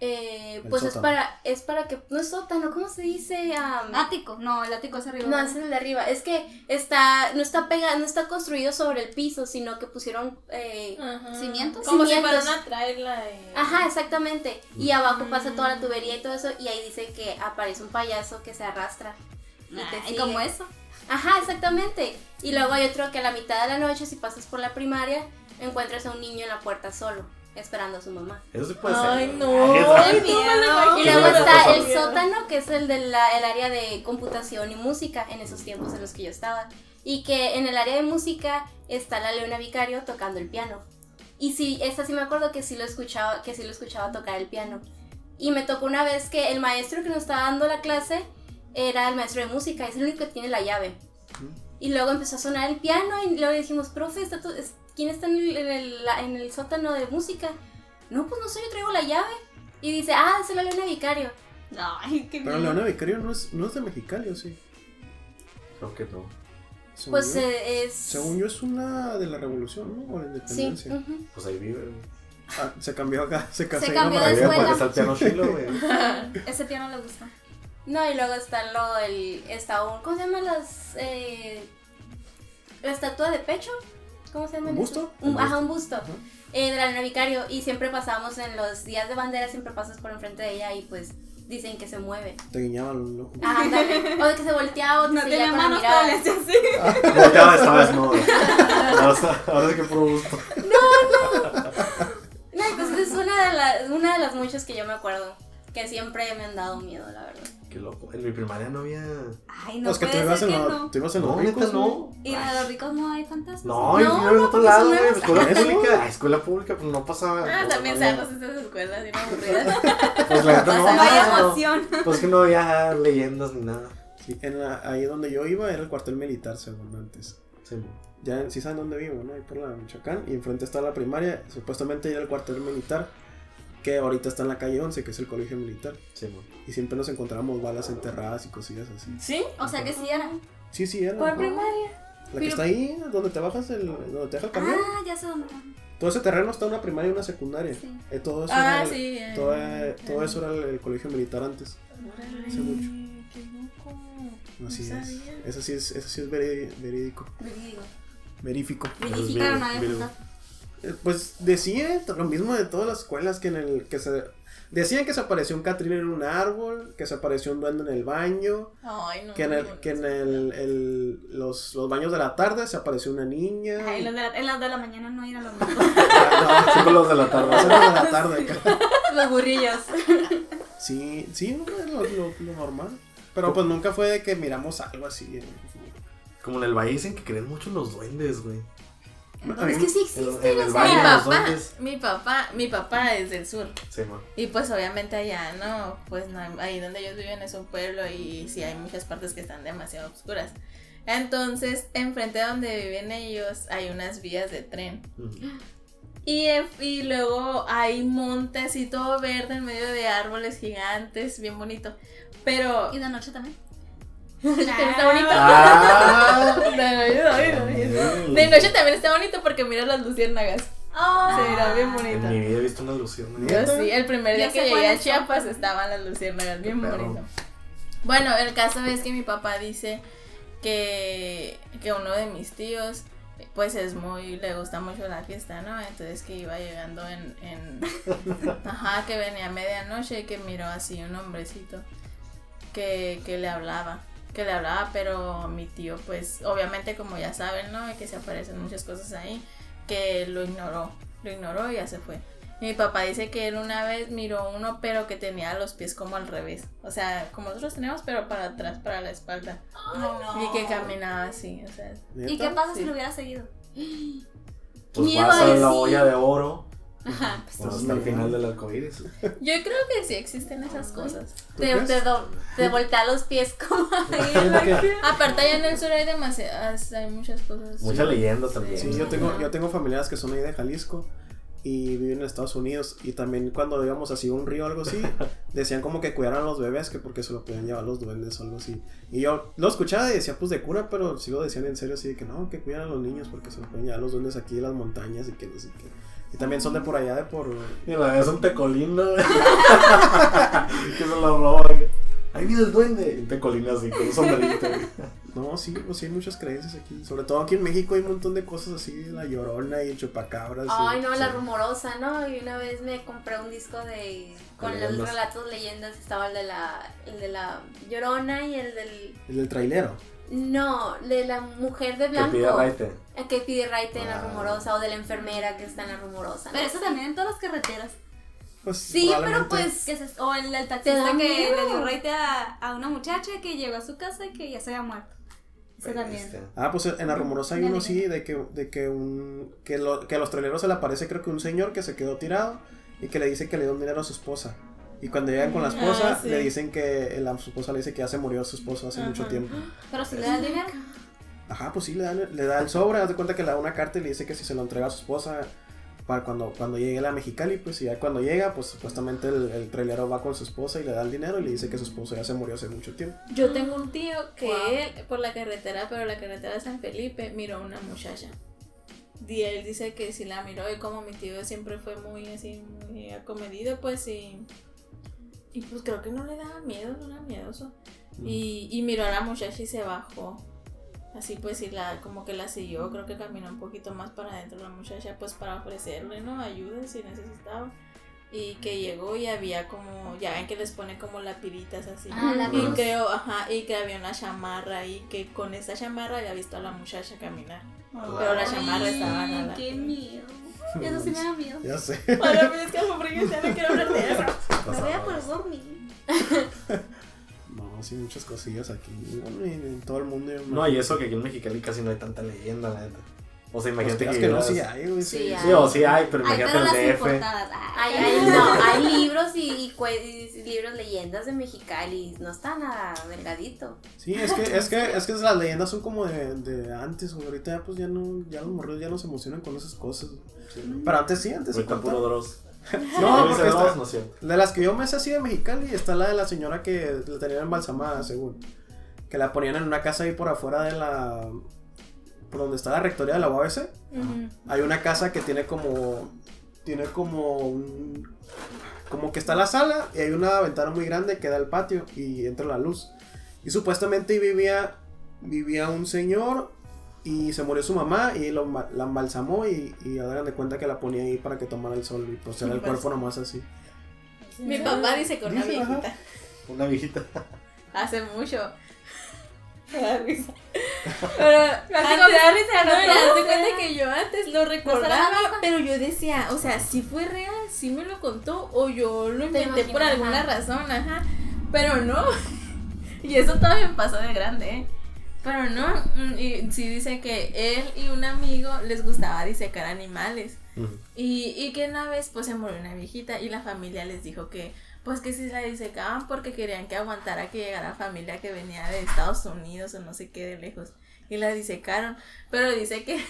Eh, pues es para es para que no es sótano, ¿cómo se dice? Am, Ático. No, el ático es arriba. no, es el de arriba. Es que está no está pegado, no está construido sobre el piso, sino que pusieron eh. ¿Cimientos? Como Cimientos. si fuera una traila. y- Ajá, exactamente. Y abajo pasa toda la tubería y todo eso. Y ahí dice que aparece un payaso que se arrastra. Y te Ay, sigue. como eso. Ajá, exactamente. Y luego hay otro que a la mitad de la noche, si pasas por la primaria, encuentras a un niño en la puerta solo, esperando a su mamá. Eso sí puede ser. Ay, güey. no. Ay, no me lo imagino. Y luego está el sótano, que es el del el área de computación y música en esos tiempos en los que yo estaba. Y que en el área de música está la Leona Vicario tocando el piano. Y sí, esta sí me acuerdo que sí lo escuchaba, que sí lo escuchaba tocar el piano. Y me tocó una vez que el maestro que nos estaba dando la clase era el maestro de música, es el único que tiene la llave. Y luego empezó a sonar el piano y luego le dijimos, profe, ¿está ¿quién está en el, en, el, la- en el sótano de música? No, pues no sé, yo traigo la llave. Y dice, ah, es la Leona Vicario. Ay, qué Pero miedo. Leona Vicario no es, no es de Mexicali, ¿o sí? Creo que no. Según Pues yo. eh, es... Según yo es una de la revolución, ¿no? O Sí. independencia. Pues ahí vive. güey. Ah, se cambió acá, se casó. Se cambió para de escuela. porque está el piano chilo, güey. Ese piano le gusta. No, y luego está lo, el, está un, ¿cómo se llaman las, eh, la estatua de pecho? ¿Cómo se llama? ¿Un busto? Un, Un ajá, busto. un busto. Eh, de la Leona Vicario. Y siempre pasamos en los días de bandera, siempre pasas por enfrente de ella y pues dicen que se mueve. Te guiñaban los ojos. Ah, ándale. o de que se volteaba o te No seguía tenía con la manos, hacía así. Volteaba esta vez no. Ahora, sí que puro gusto. No, pues es una de, las, una de las muchas que yo me acuerdo. Que siempre me han dado miedo, la verdad. Qué loco. En mi primaria no había. Ay, no es que tú ibas en que los, no. tú ibas en los No, ricos, no. ¿Y en los ricos no hay fantasmas? No, No, yo no, otro porque lado, güey. Escuela pública. Ay, escuela pública, pues no pasaba. Ah, no, también cerros estas escuelas bien aburridas. Pues la neta no. No hay emoción. Pues que no había leyendas ni nada. Sí, en la- ahí donde yo iba era el cuartel militar, según antes. Sí. Ya sí saben dónde vivo, ¿no? Ahí por la Michoacán. Y enfrente está la primaria. Supuestamente era el cuartel militar. Que ahorita está en la calle 11, que es el colegio militar. sí, mo. Y siempre nos encontrábamos balas enterradas y cosillas así. ¿Sí? O sea que sí era. Sí, sí, era. Por ajá. primaria. La que está ahí, donde te bajas, el, donde te deja el camión. Ah, ya sé dónde. Todo ese terreno está una primaria y una secundaria. Sí. Eh, todo eso Ah, era, el- sí. eh, todo, eh, todo eso era el, el colegio militar antes. Hace mucho. Qué loco. Así No es. Eso sí es, eso sí es verídico. Verídico. Verífico. Verifico. Pero no Pues decía lo mismo de todas las escuelas que en el que se decían que se apareció un Catrín en un árbol, que se apareció un duende en el baño, Ay, no. que en el, no, que en el, el- los, los baños de la tarde se apareció una niña. Ay, los de la, en los de la mañana no era lo mismo. Ah, no, Cinco los de la tarde. los de la tarde los burrillos. Sí, sí, no, es lo, lo- lo normal. Pero pues nunca fue de que miramos algo así. eh. Como en el valle dicen que creen mucho en los duendes, güey. Es que sí existe. en o Mi papá, mi papá, mi papá es del sur. Sí. Y pues obviamente allá no, pues no, ahí donde ellos viven es un pueblo y sí hay muchas partes que están demasiado oscuras. Entonces, enfrente de donde viven ellos hay unas vías de tren. Y, y luego hay montes y todo verde en medio de árboles gigantes, bien bonito. Pero Y de noche también. Está bonito. Ah. De noche, está bonito. De noche también está bonito porque mira las luciérnagas. Se mira bien En mi bonito. vida he visto una ilusión. güey. ¿Neta? Yo sí, el primer día que llegué a. Chiapas estaban las luciérnagas, bien Qué perro. bonito. Bueno, el caso es que mi papá dice que, que uno de mis tíos pues es muy, le gusta mucho la fiesta, ¿no? Entonces que iba llegando en, en ajá, que venía a medianoche y que miró así un hombrecito que, que le hablaba, que le hablaba, pero mi tío pues obviamente como ya saben, ¿no? Y que se aparecen muchas cosas ahí, que lo ignoró, lo ignoró y ya se fue. Y mi papá dice que él una vez miró uno, pero que tenía los pies como al revés. O sea, como nosotros tenemos, pero para atrás, para la espalda. Y que caminaba así, o sea. ¿Neta? ¿Y qué pasa Sí. si lo hubiera seguido? Pues Miedo vas a la olla de oro. Ajá. Pues hasta el final del arcoíris. Yo creo que sí existen esas cosas. ¿Tú Te, te, do- te voltea los pies como ahí. Aparte allá en el sur hay demasiadas, hay muchas cosas. Mucha leyenda también. Sí, yo tengo, yo tengo familiares que son ahí de Jalisco. y viven en Estados Unidos. Y también cuando íbamos así a un río o algo así, decían como que cuidaran a los bebés, que porque se lo podían llevar los duendes o algo así. Y yo lo escuchaba y decía pues de cura, pero sí lo decían en serio así de que no, que cuidan a los niños porque se los pueden llevar los duendes aquí en las montañas y que no sé qué. Y también son de por allá, de por... Y la vez un tecolín, ¿no? que se lo roba. Ahí viene el duende. Un tecolín así, con un sombrerito. No, sí, pues sí hay muchas creencias aquí. Sobre todo aquí en México hay un montón de cosas así, la llorona y el chupacabras. y- Ay, no, la rumorosa, ¿no? Y una vez me compré un disco de. con los relatos leyendas. Estaba el de la. el de la llorona y el del. El del trailero. No, de la mujer de Que blanco. pide raite. El que pide raite en la Ah. rumorosa. O de la enfermera que está en la rumorosa. ¿no? Pero eso también en todas las carreteras. Pues Sí, pero pues. Que se- o el, el taxista que le dio raite a, a una muchacha que llegó a su casa y que ya se había muerto. Eso también. Este, Ah, pues en la rumorosa hay uno sí, de que, de que un que, lo- que a los traileros se le aparece creo que un señor que se quedó tirado y que le dice que le dio un dinero a su esposa. Y cuando llegan con la esposa, Ah, sí. le dicen que el- a su esposa le dice que ya se murió su esposo hace mucho Ajá. tiempo. Pero si le da el dinero. Ajá, pues sí, le, dan, le da el sobre, haz de cuenta que le da una carta y le dice que si se lo entrega a su esposa para cuando, cuando llegue la Mexicali, pues y ya cuando llega, pues supuestamente el, el trailero va con su esposa y le da el dinero y le dice que su esposo ya se murió hace mucho tiempo. Yo tengo un tío que Wow. él, por la carretera, pero la carretera de San Felipe, miró a una muchacha. Y él dice que sí la miró y como mi tío siempre fue muy así, muy acomedido, pues sí. Y pues creo que no le daba miedo, no era miedoso. Y, y miró a la muchacha y se bajó. Así pues, y la, como que la siguió, creo que caminó un poquito más para adentro la muchacha, pues para ofrecerle, ¿no? Ayuda si necesitaba. Y que llegó y había como, ya ven que les pone como lapiritas así. Ah, la y creo, ajá, y que había una chamarra y que con esa chamarra había visto a la muchacha caminar. Pero la chamarra estaba Ay, nada. Qué miedo. Eso sí me da miedo. Ya sé. Para mí es que yo ya no quiero hablar de eso. Me voy a por dormir. No, sí, muchas cosillas aquí. Bueno, y en todo el mundo. yo me- No, y eso que aquí en Mexicali casi no hay tanta leyenda, la neta. O sea, Pues imagínate que. que no, sí hay, güey. Sí Sí, hay. Sí, o sí hay, pero imagínate pero las el DF. Hay, Ay, hay- no, hay libros y, y libros leyendas de Mexicali. No está nada delgadito. Sí, es que, es que, es que las leyendas son como de, de antes, güey. Ahorita ya, pues ya no, ya los morridos ya no se emocionan con esas cosas. Sí. Pero antes sí, antes sí. Ahorita puro. Dross. No, Dice porque está, no de las que yo me sé así de Mexicali está la de la señora que la tenían embalsamada, según. Que la ponían en una casa ahí por afuera de la. Por donde está la rectoría de la UABC. Ujú. Hay una casa que tiene como. Tiene como un. Como que está la sala y hay una ventana muy grande que da al patio y entra la luz. Y supuestamente ahí vivía. Vivía un señor y se murió su mamá y lo, la embalsamó y, y hagan de cuenta que la ponía ahí para que tomara el sol y pues era el Pues- cuerpo nomás así. Mi papá dice con una Dice, ajá. viejita. Una viejita. Hace mucho. Me da risa. Pero antes, da risa, no, de cuenta que yo antes lo recordaba, nada. pero yo decía, o sea, si fue real, si me lo contó, o yo lo inventé por alguna ajá. razón, ajá. Pero no. Y eso todavía me pasó de grande, ¿eh? Pero no, mm, y sí dice que él y un amigo les gustaba disecar animales. Y, y que una vez pues se murió una viejita y la familia les dijo que pues que si la disecaban porque querían que aguantara que llegara familia que venía de Estados Unidos o no sé qué de lejos y la disecaron. Pero dice que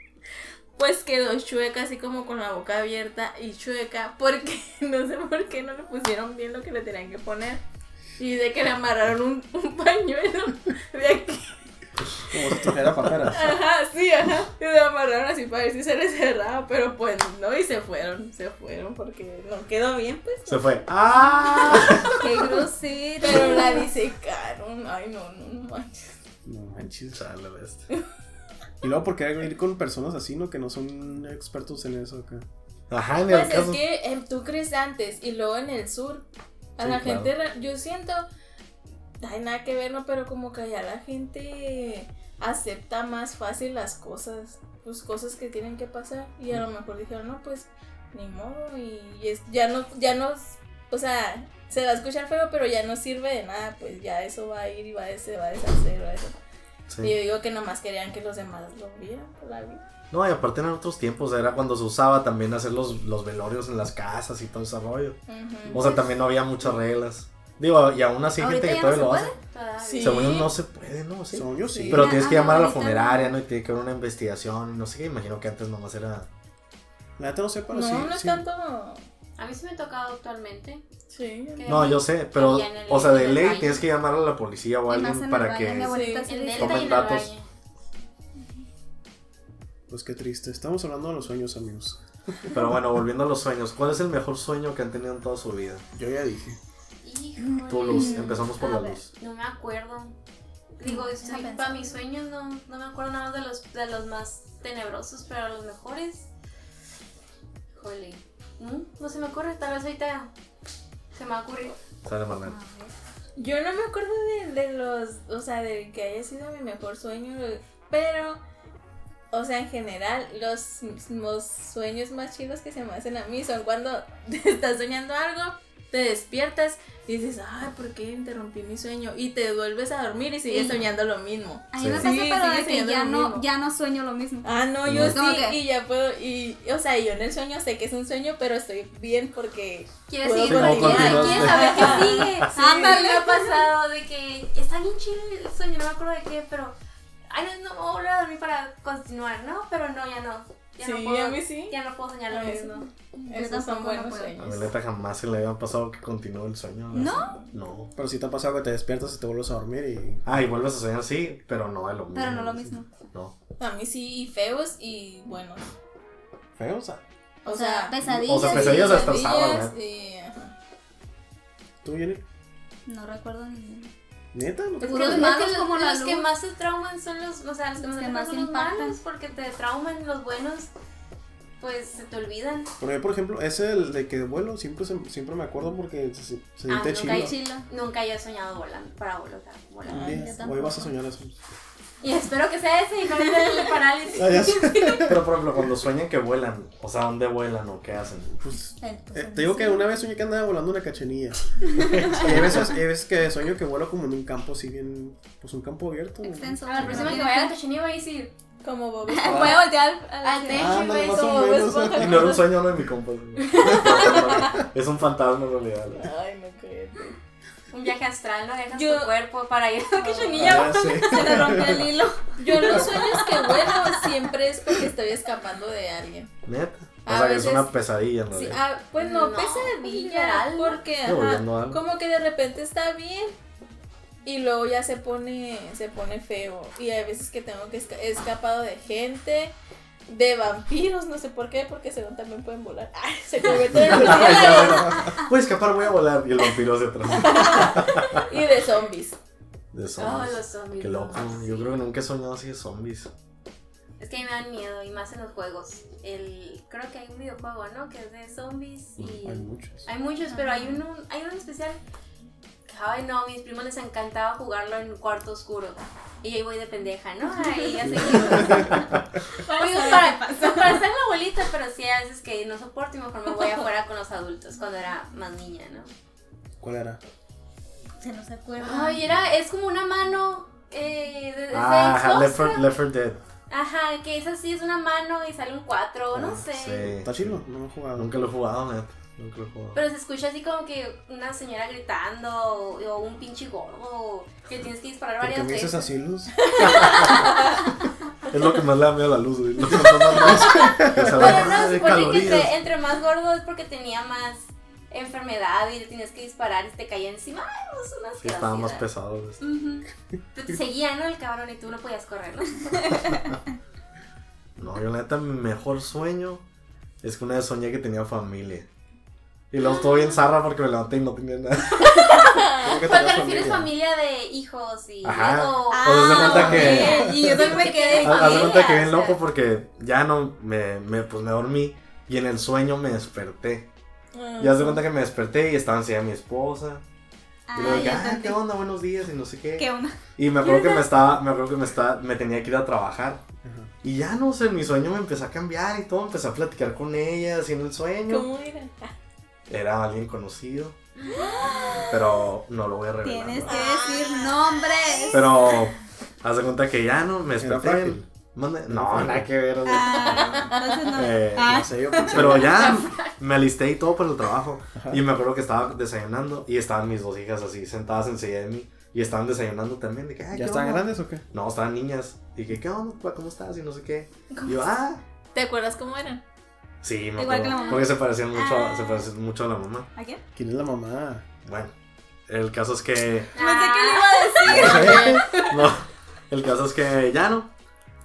pues quedó chueca así como con la boca abierta y chueca porque no sé por qué no le pusieron bien lo que le tenían que poner y de que le amarraron un, un pañuelo de aquí Como si trajera paperas. Ajá, sí, ajá. Y se amarraron así para ver si se les cerraba, pero pues no, y se fueron, se fueron porque no quedó bien, pues. Se fue. ¡Ah! Qué grosero. Pero la disecaron, ay no, no, no manches. No manches. Chale, bestia. Y luego, ¿por qué ir con personas así, no? Que no son expertos en eso acá. Ajá, en el Pues es que eh, tú crees antes y luego en el sur, a Sí, la claro. gente, yo siento, hay nada que ver, ¿no? Pero como que ya la gente acepta más fácil las cosas, pues cosas que tienen que pasar y a lo mejor dijeron, no, pues ni modo y, y es, ya no, ya no, o sea, se va a escuchar feo, pero ya no sirve de nada, pues ya eso va a ir y va a, se va a deshacer, va a eso. Sí. Y yo digo que nomás querían que los demás lo vieran por la vida. No, y aparte en otros tiempos era cuando se usaba también hacer los, los velorios en las casas y todo ese rollo. O sea, también no había muchas reglas. Digo, y aún así hay gente que no todavía se lo puede. hace. Todavía. Sí. Según yo no se puede, ¿no? Sí. Según yo sí. Pero tienes que llamar a la funeraria, no. ¿no? Y tiene que haber una investigación. No sé qué, imagino que antes nomás era. La no sé, pero no, sí. no es sí. tanto. A mí sí me ha tocado actualmente. Sí. No, yo sé, pero, Y o sea, de ley tienes que llamar a la policía o a Y alguien en para que... Sí. y Tomen datos. Pues qué triste. Estamos hablando de los sueños, amigos. Pero bueno, volviendo a los sueños, ¿cuál es el mejor sueño que han tenido en toda su vida? Yo ya dije. Híjole. Tu luz, empezamos por A la ver. luz. No me acuerdo. Digo, pensar. para mis sueños no, no me acuerdo nada más de los, de los más tenebrosos, pero los mejores. Híjole. No, no se me ocurre, tal vez ahorita se me va a ocurrir. Sale Manuel. Yo no me acuerdo de, de los, o sea, de que haya sido mi mejor sueño, pero, o sea, en general, los, los sueños más chidos que se me hacen a mí son cuando estás soñando algo, te despiertas y dices, ay, ¿por qué interrumpí mi sueño? Y te vuelves a dormir y sigues Sí. soñando lo mismo. A mí Sí. me pasa, Sí, pero de que ya no, ya no sueño lo mismo. Ah, no, yo No. ¿Cómo sí, que? y ya puedo, y, o sea, yo en el sueño sé que es un sueño, pero estoy bien porque... ¿Quieres Puedo seguir con saber qué sigue? Sí. Ándale. Me ha pasado de que está bien chido el sueño, no me acuerdo de qué, pero. Ay, no, no me voy a volver a dormir para continuar, ¿no? Pero no, ya no. Ya Sí, no puedo, a mí sí. Ya no puedo soñar lo mismo. Esos son no buenos puedo. A sueños. Violeta jamás se le había pasado que continúe el sueño. ¿No? No. Pero si te ha pasado que te despiertas y te vuelves a dormir y. Ah, y vuelves a soñar, sí, pero no es lo mismo. Pero no lo mismo. No. A mí sí, feos y buenos. Feo, o sea. O, sea, pesadillas. o sea, pesadillas hasta el sábado, y- ajá. ¿Tú, Jenny? No recuerdo ninguno. ¿Neta? ¿No te Es que, que malos los, la los que más te trauman son los, o sea, los que más que son los malos, porque te trauman los buenos, pues se te olvidan. Pero yo, por ejemplo, ese el de que vuelo, siempre, se- siempre me acuerdo porque se, se Ah, siente nunca chido. hay Chilo. Nunca yo he soñado volando, para volar, volar. Hoy vas a soñar eso. Y espero que sea ese y no el parálisis. Ah. Pero por ejemplo, cuando sueñan que vuelan, o sea, ¿dónde vuelan o qué hacen? Pues, eh, te digo que una vez soñé que andaba volando una cachenilla. y hay veces, hay veces que sueño que vuelo como en un campo así bien. Pues un campo abierto. Extenso. A la próxima que vaya a Cochinilla voy a decir Como Bob Voy a voltear al, al techo Ah, y o como ves baja- Y no era un sueño, no de mi compa. es un fantasma en realidad. Ay, no cállate. Un viaje astral, no dejas Yo- tu cuerpo para ir a Cochinilla. Se le rompió el hilo. Yo los sueños que vuelo siempre es porque estoy escapando de alguien. Neta. O A sea, que es una pesadilla Sí, ah, pues no, No, pesadilla, porque ajá, como que de repente está bien y luego ya se pone se pone feo y hay veces que tengo que esca- he escapado de gente, de vampiros, no sé por qué, porque según también pueden volar. Ay, se convierten en Voy a escapar, voy a volar. Y el vampiro hacia atrás. y de zombies. De Oh, zombies. los zombies. Qué loco. Yo creo que nunca he soñado así de zombies. Es que a mí me dan miedo y más en los juegos. El, creo que hay un videojuego, ¿no? Que es de zombies y... Hay muchos. Hay muchos, pero hay uno, hay uno especial. Ay, no, a mis primos les encantaba jugarlo en cuarto oscuro. Y yo ahí voy de pendeja, ¿no? Ahí a seguir. Oigo, para, para ser la abuelita, pero sí hay veces que no soporto y mejor me voy afuera con los adultos cuando era más niña, ¿no? ¿Cuál era? Se nos acuerda. Ay, era, es como una mano eh, de, de Ah, Left 4 creo. Left 4 Dead. Ajá, que es así, es una mano y sale un 4, no Ah, sé. Sí. ¿Está chido? No lo he jugado. Nunca lo he jugado, neta. Nunca lo. Pero se escucha así como que una señora gritando o, o un pinche gordo que tienes que disparar ¿Por qué varias me dices veces. así, Luz? Es lo que más le da miedo a la luz, güey. Pero no, supone que entre, entre más gordo es porque tenía más enfermedad y le tenías que disparar y te caía encima. Ay, no, es una Sí, estaba más pesado. Pero te seguía, ¿no? El cabrón y tú no podías correr, ¿no? No, yo la neta, mi mejor sueño es que una vez soñé que tenía familia. Y luego estuve bien zarra porque me levanté y no tenía nada. ¿Cómo que Pero te refieres familia de hijos y Ajá. luego... Pues haz de cuenta Ah, que-. Y yo también me quedé Haz haz de cuenta que bien o sea. loco porque ya no me, me, pues me dormí y en el sueño me desperté. Y haz de cuenta que me desperté y estaba encima mi esposa. Y luego Ay, dije, ah. ¿qué onda? Buenos días y no sé qué. ¿Qué onda? Y me acuerdo que me estaba, me acuerdo que me estaba, me tenía que ir a trabajar. Ajá. Y ya no sé, mi sueño me empezó a cambiar y todo, empecé a platicar con ella, en el sueño. ¿Cómo era? Ah, Era alguien conocido. Pero no lo voy a revelar. Tienes ¿no? que decir nombres. Pero haz de cuenta que ya no me Era No, frágil. nada que ver. Ah, no. Eh, Ah, No sé, yo pensé- Pero ya me alisté y todo para el trabajo. Ajá. Y me acuerdo que estaba desayunando y estaban mis dos hijas así sentadas enseguida de mí. Y estaban desayunando también. De que, "Ay, ¿Ya ¿qué están onda?". grandes o qué? No, estaban niñas. Y que, ¿qué onda? ¿Cómo estás? Y no sé qué. Y yo, ah, ¿Te acuerdas cómo eran? Sí, me Igual acuerdo. que la mamá. Porque se parecían mucho, a- Ah. se parecían mucho a la mamá. ¿A quién? ¿Quién es la mamá? Bueno, el caso es que. Pensé que le iba a decir. No, el caso es que ya no.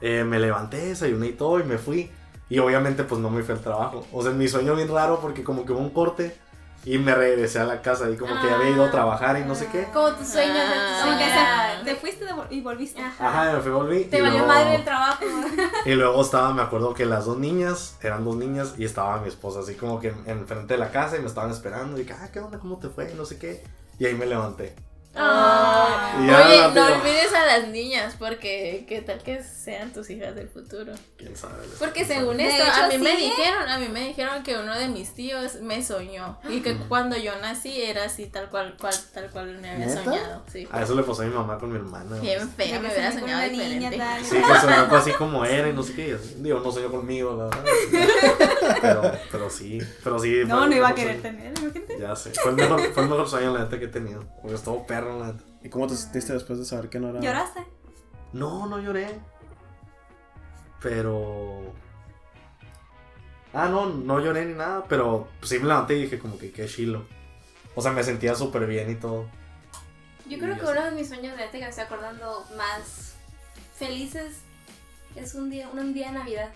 Eh, me levanté, desayuné y todo y me fui. Y obviamente pues no me fui al trabajo. O sea, mi sueño bien raro porque como que hubo un corte y me regresé a la casa y como que había ido a trabajar y no sé qué. Como tus sueños, Ah. Como que te fuiste y volviste. Ajá, me fui, volví. Te y valió luego- madre el trabajo. Y luego estaba, me acuerdo que las dos niñas, eran dos niñas y estaba mi esposa así como que enfrente de la casa y me estaban esperando. Y dije, ah, ¿qué onda? ¿Cómo te fue? No sé qué. Y ahí me levanté. Ah. Oye, no olvides a las niñas porque qué tal que sean tus hijas del futuro. ¿Quién sabe? Porque según De esto, hecho, a mí me sí. dijeron, a mí me dijeron que uno de mis tíos me soñó y que cuando yo nací era así tal cual, cual tal cual me había ¿Neta? soñado, sí. A eso le pasó a mi mamá con mi hermana. Bien fea, me hubiera soñado niña, diferente. tal. Sí, que soñó así como era y no sé qué. Digo, no soñó conmigo, la verdad. Pero, pero sí, pero sí. No, no iba a querer tener, imagínate. Ya sé. Fue el mejor, fue el mejor sueño, la neta, que he tenido. Porque estuvo perro, ¿Y cómo te sentiste después de saber que no era? ¿Lloraste? No, no lloré. Pero. Ah, no, no lloré ni nada. Pero pues, sí me levanté y dije, como que qué chilo. O sea, me sentía súper bien y todo. Yo creo Y que así. uno de mis sueños de este que me estoy acordando más felices es un día, un día de Navidad.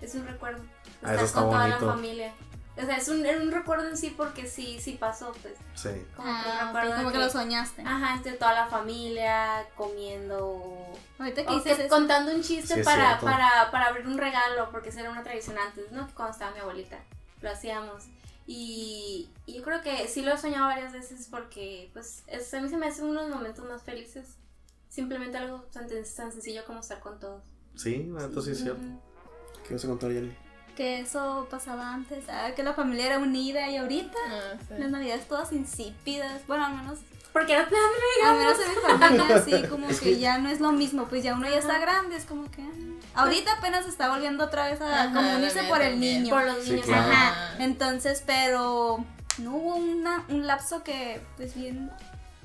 Es un recuerdo. Ah, Estar está con toda bonito. la familia. O sea, es un, es un recuerdo en sí porque sí, sí pasó, pues. Sí. Como que un Ah, recuerdo ok, como de que lo soñaste. Ajá, entre toda la familia, comiendo. Ahorita que o dices que contando un chiste Sí, para, para, para abrir un regalo, porque esa era una tradición antes, ¿no? Cuando estaba mi abuelita. Lo hacíamos. Y, y yo creo que sí lo he soñado varias veces porque, pues, es, a mí se me hacen unos momentos más felices. Simplemente algo tan, tan sencillo como estar con todos. Sí, neta sí es cierto. ¿Qué vas a contar, Yali? Que eso pasaba antes. Ah, que la familia era unida y ahorita Ah, sí. las navidades todas insípidas. Bueno, al menos, Porque no te al menos en mi familia sí, como Es que, que- ya no es lo mismo. Pues ya uno ya está grande, es como que. ah. Ahorita apenas está volviendo otra vez a Ajá, como la unirse por el también. niño. por los Sí, niños. claro. Ajá. Ajá. Entonces, pero no hubo una, un lapso que, pues bien,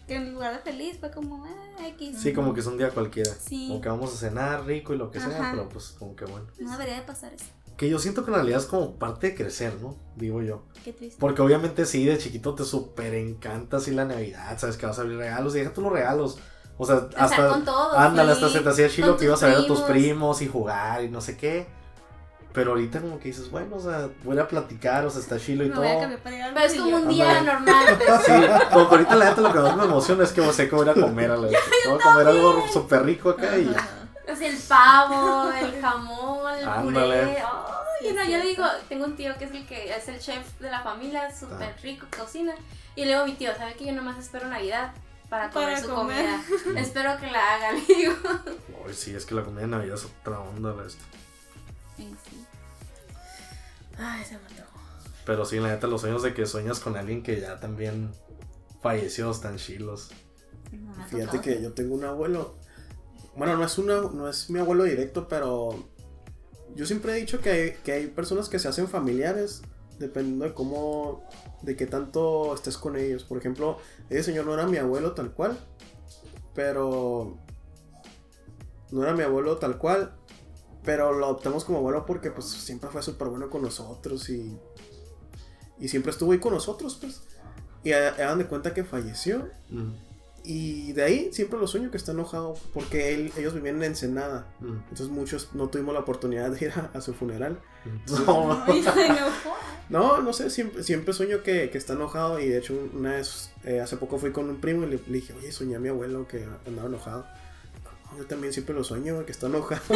que en lugar de feliz fue como, ah, X. Sí, como que es un día cualquiera. Sí. Como que vamos a cenar rico y lo que sea, Ajá. pero pues como que bueno. No debería de pasar eso. Que yo siento que en realidad es como parte de crecer, ¿no? Digo yo. Qué triste. Porque obviamente sí, de chiquito te súper encanta así la Navidad, sabes que vas a abrir regalos y deja tú los regalos. O sea, Estar hasta... con todos. Ándale, sí, hasta se te hacía chilo que ibas a ver a tus primos. y jugar y no sé qué. Pero ahorita como que dices, bueno, o sea, voy a platicar, o sea, está chilo y Me todo. voy a para Pero es como un día normal. pues. Sí, como que ahorita la neta lo que más me emociona es que sé que voy a comer a la vez. Voy a comer algo súper rico acá y ya. O sea, el pavo, el jamón, el Ándale. puré. Ay, Sí, no, es yo digo, tengo un tío que es el que es el chef de la familia, súper Ah. rico, cocina. Y luego mi tío, ¿sabe que yo nomás espero Navidad para comer Para su comer. comida? espero que la haga, le digo. Ay, sí, es que la comida de Navidad es otra onda la esta. Sí, sí. Ay, se me antojó. Pero sí, la neta, los sueños de que sueñas con alguien que ya también falleció están chilos. No, Fíjate que yo tengo un abuelo. Bueno, no es, una, no es mi abuelo directo, pero yo siempre he dicho que hay, que hay personas que se hacen familiares dependiendo de cómo, de qué tanto estés con ellos. Por ejemplo, ese señor no era mi abuelo tal cual, pero no era mi abuelo tal cual, pero lo adoptamos como abuelo porque pues siempre fue súper bueno con nosotros y, y siempre estuvo ahí con nosotros, pues. Y ha- hagan de cuenta que falleció Mm, y de ahí siempre lo sueño que está enojado porque él, ellos vivían en Ensenada. mm. Entonces muchos no tuvimos la oportunidad de ir a, a su funeral. No, Ay, se enojó. No, no sé, siempre, siempre sueño que, que está enojado y de hecho una vez, eh, hace poco fui con un primo y le, le dije, oye, soñé a mi abuelo que andaba enojado. "No, Yo también siempre lo sueño, que está enojado.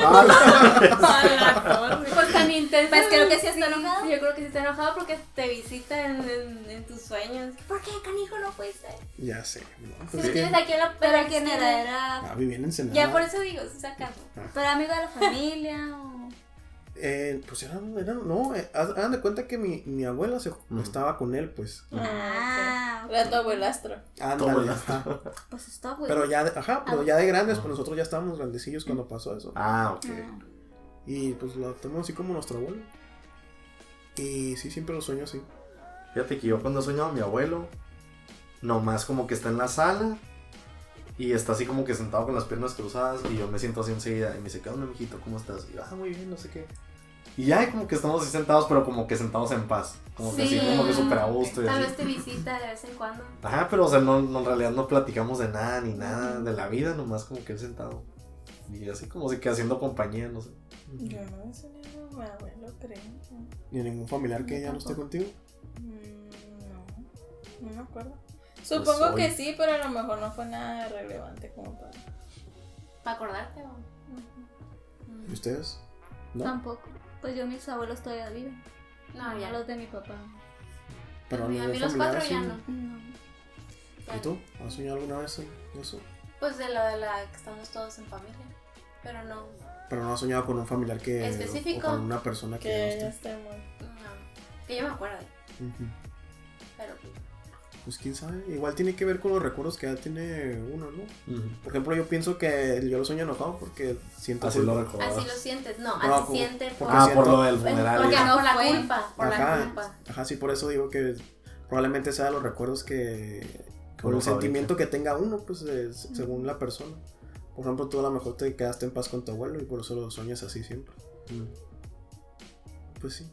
Pues tan intenso. Pues creo que sí está enojado. Yo creo que sí está enojado porque te visita en, en- en tus sueños. ¿Por qué, canijo, no fuiste? ya sé. ¿no? Si Pues que, tienes aquí en la Pero era, era. ah, vivía en Ensenada. Ya por eso digo, sí saca. Pero amigo de la familia o. Eh, pues era, era- no, eh, hagan de cuenta que mi, mi abuela se, estaba con él, pues. Ah, ok. Era tu abuelastro. Ándale, Todo ajá. pues está güey. Pero ya, de, ajá, pero ya de grandes, pues nosotros ya estábamos grandecillos cuando pasó eso. Ah, ok. Ah. Y pues lo tenemos así como nuestro abuelo. Y sí, siempre lo sueño así. Fíjate que yo cuando sueño a mi abuelo, nomás como que está en la sala y está así como que sentado con las piernas cruzadas y yo me siento así enseguida y me dice, ¿qué onda, mijito? ¿Cómo estás? Y yo, ah, muy bien, no sé qué. Y ya como que estamos así sentados, pero como que sentados en paz. Como que así, Sí. como que súper a gusto y Tal vez te visita de vez en cuando. Ajá, pero o sea, no, no, en realidad no platicamos de nada ni nada de la vida, nomás como que él sentado. Y así como si que haciendo compañía, no sé. Yo no he soñado a mi abuelo, creo. ¿Ni ningún familiar que ya no esté contigo? Mm, No, no me acuerdo. Supongo hoy. que sí, pero a lo mejor no fue nada relevante como para. ¿Para acordarte o? ¿Y ustedes? ¿No? Tampoco. Pues yo mis abuelos todavía viven. No, ya. Los de mi papá. Pero a mí, a ningún mí los cuatro ya no. No. Ya ¿Y tú? ¿Has soñado alguna vez en eso? Pues de la de la que estamos todos en familia. Pero no, Pero no has soñado con un familiar que... ¿Específico? O con una persona que, Que ya esté. muerto. no. Que yo me acuerde. Ujú. Pero pues, quién sabe. Igual tiene que ver con los recuerdos que ya tiene uno, ¿no? Por ejemplo, yo pienso que yo lo sueño enojado porque siento Así culpa. lo así lo sientes. No, No, así como- siente por, porque Ah, siento- por lo del funeral. porque- no por la culpa. Por la Ajá, culpa. ajá, sí, por eso digo que probablemente sea los recuerdos que... Con Uno el sentimiento que tenga uno, pues eh, según la persona. Por ejemplo, tú a lo mejor te quedaste en paz con tu abuelo y por eso lo sueñas así siempre. Pues sí.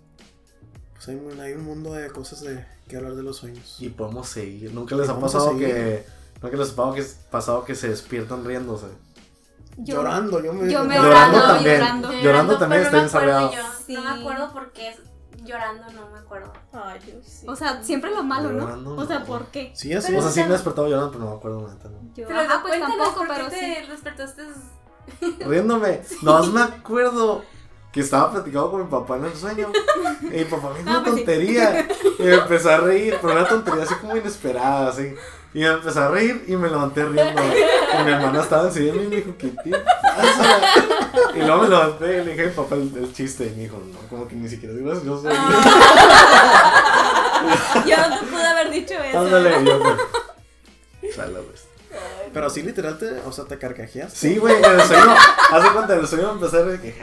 Hay, un- hay un mundo de cosas de que hablar de los sueños. Y podemos seguir. ¿Nunca les ha pasado que... ¿Nunca les ha pasado que, pasado que se despiertan riéndose? Yo- llorando, yo me... yo me Llorando llorando, también. llorando. Llorando también pero está no me acuerdo ensarreado. yo. Sí. No me acuerdo porque es llorando, no me acuerdo. Ay, yo sí. O sea, siempre lo malo, Llorando, ¿no? O sea. ¿por qué? Sí, así O sea, sí me he despertado llorando, pero no me acuerdo nada. ¿no? Yo, Pero ajá, pues cuéntanos tampoco, por qué pero te sí. despertaste. Riéndome. No, me acuerdo que estaba platicando con mi papá en el sueño. Y mi papá me dijo No, una pues sí. tontería. Y me empecé a reír, pero una tontería así como inesperada, así. Y me empecé a reír y me levanté riendo. Y mi hermana estaba encima de mí y me dijo, ¿qué pasa? Y luego me levanté y le dije a mi papá el, el chiste. Y me dijo, no, como que ni siquiera es gracioso. Yo no te pude haber dicho eso. Ándale, yo, pues, Sala, pues. Pero sí, literal, te, o sea, te carcajeas. Sí, güey, en el sueño, hace cuenta, en el sueño me empecé a reír, que,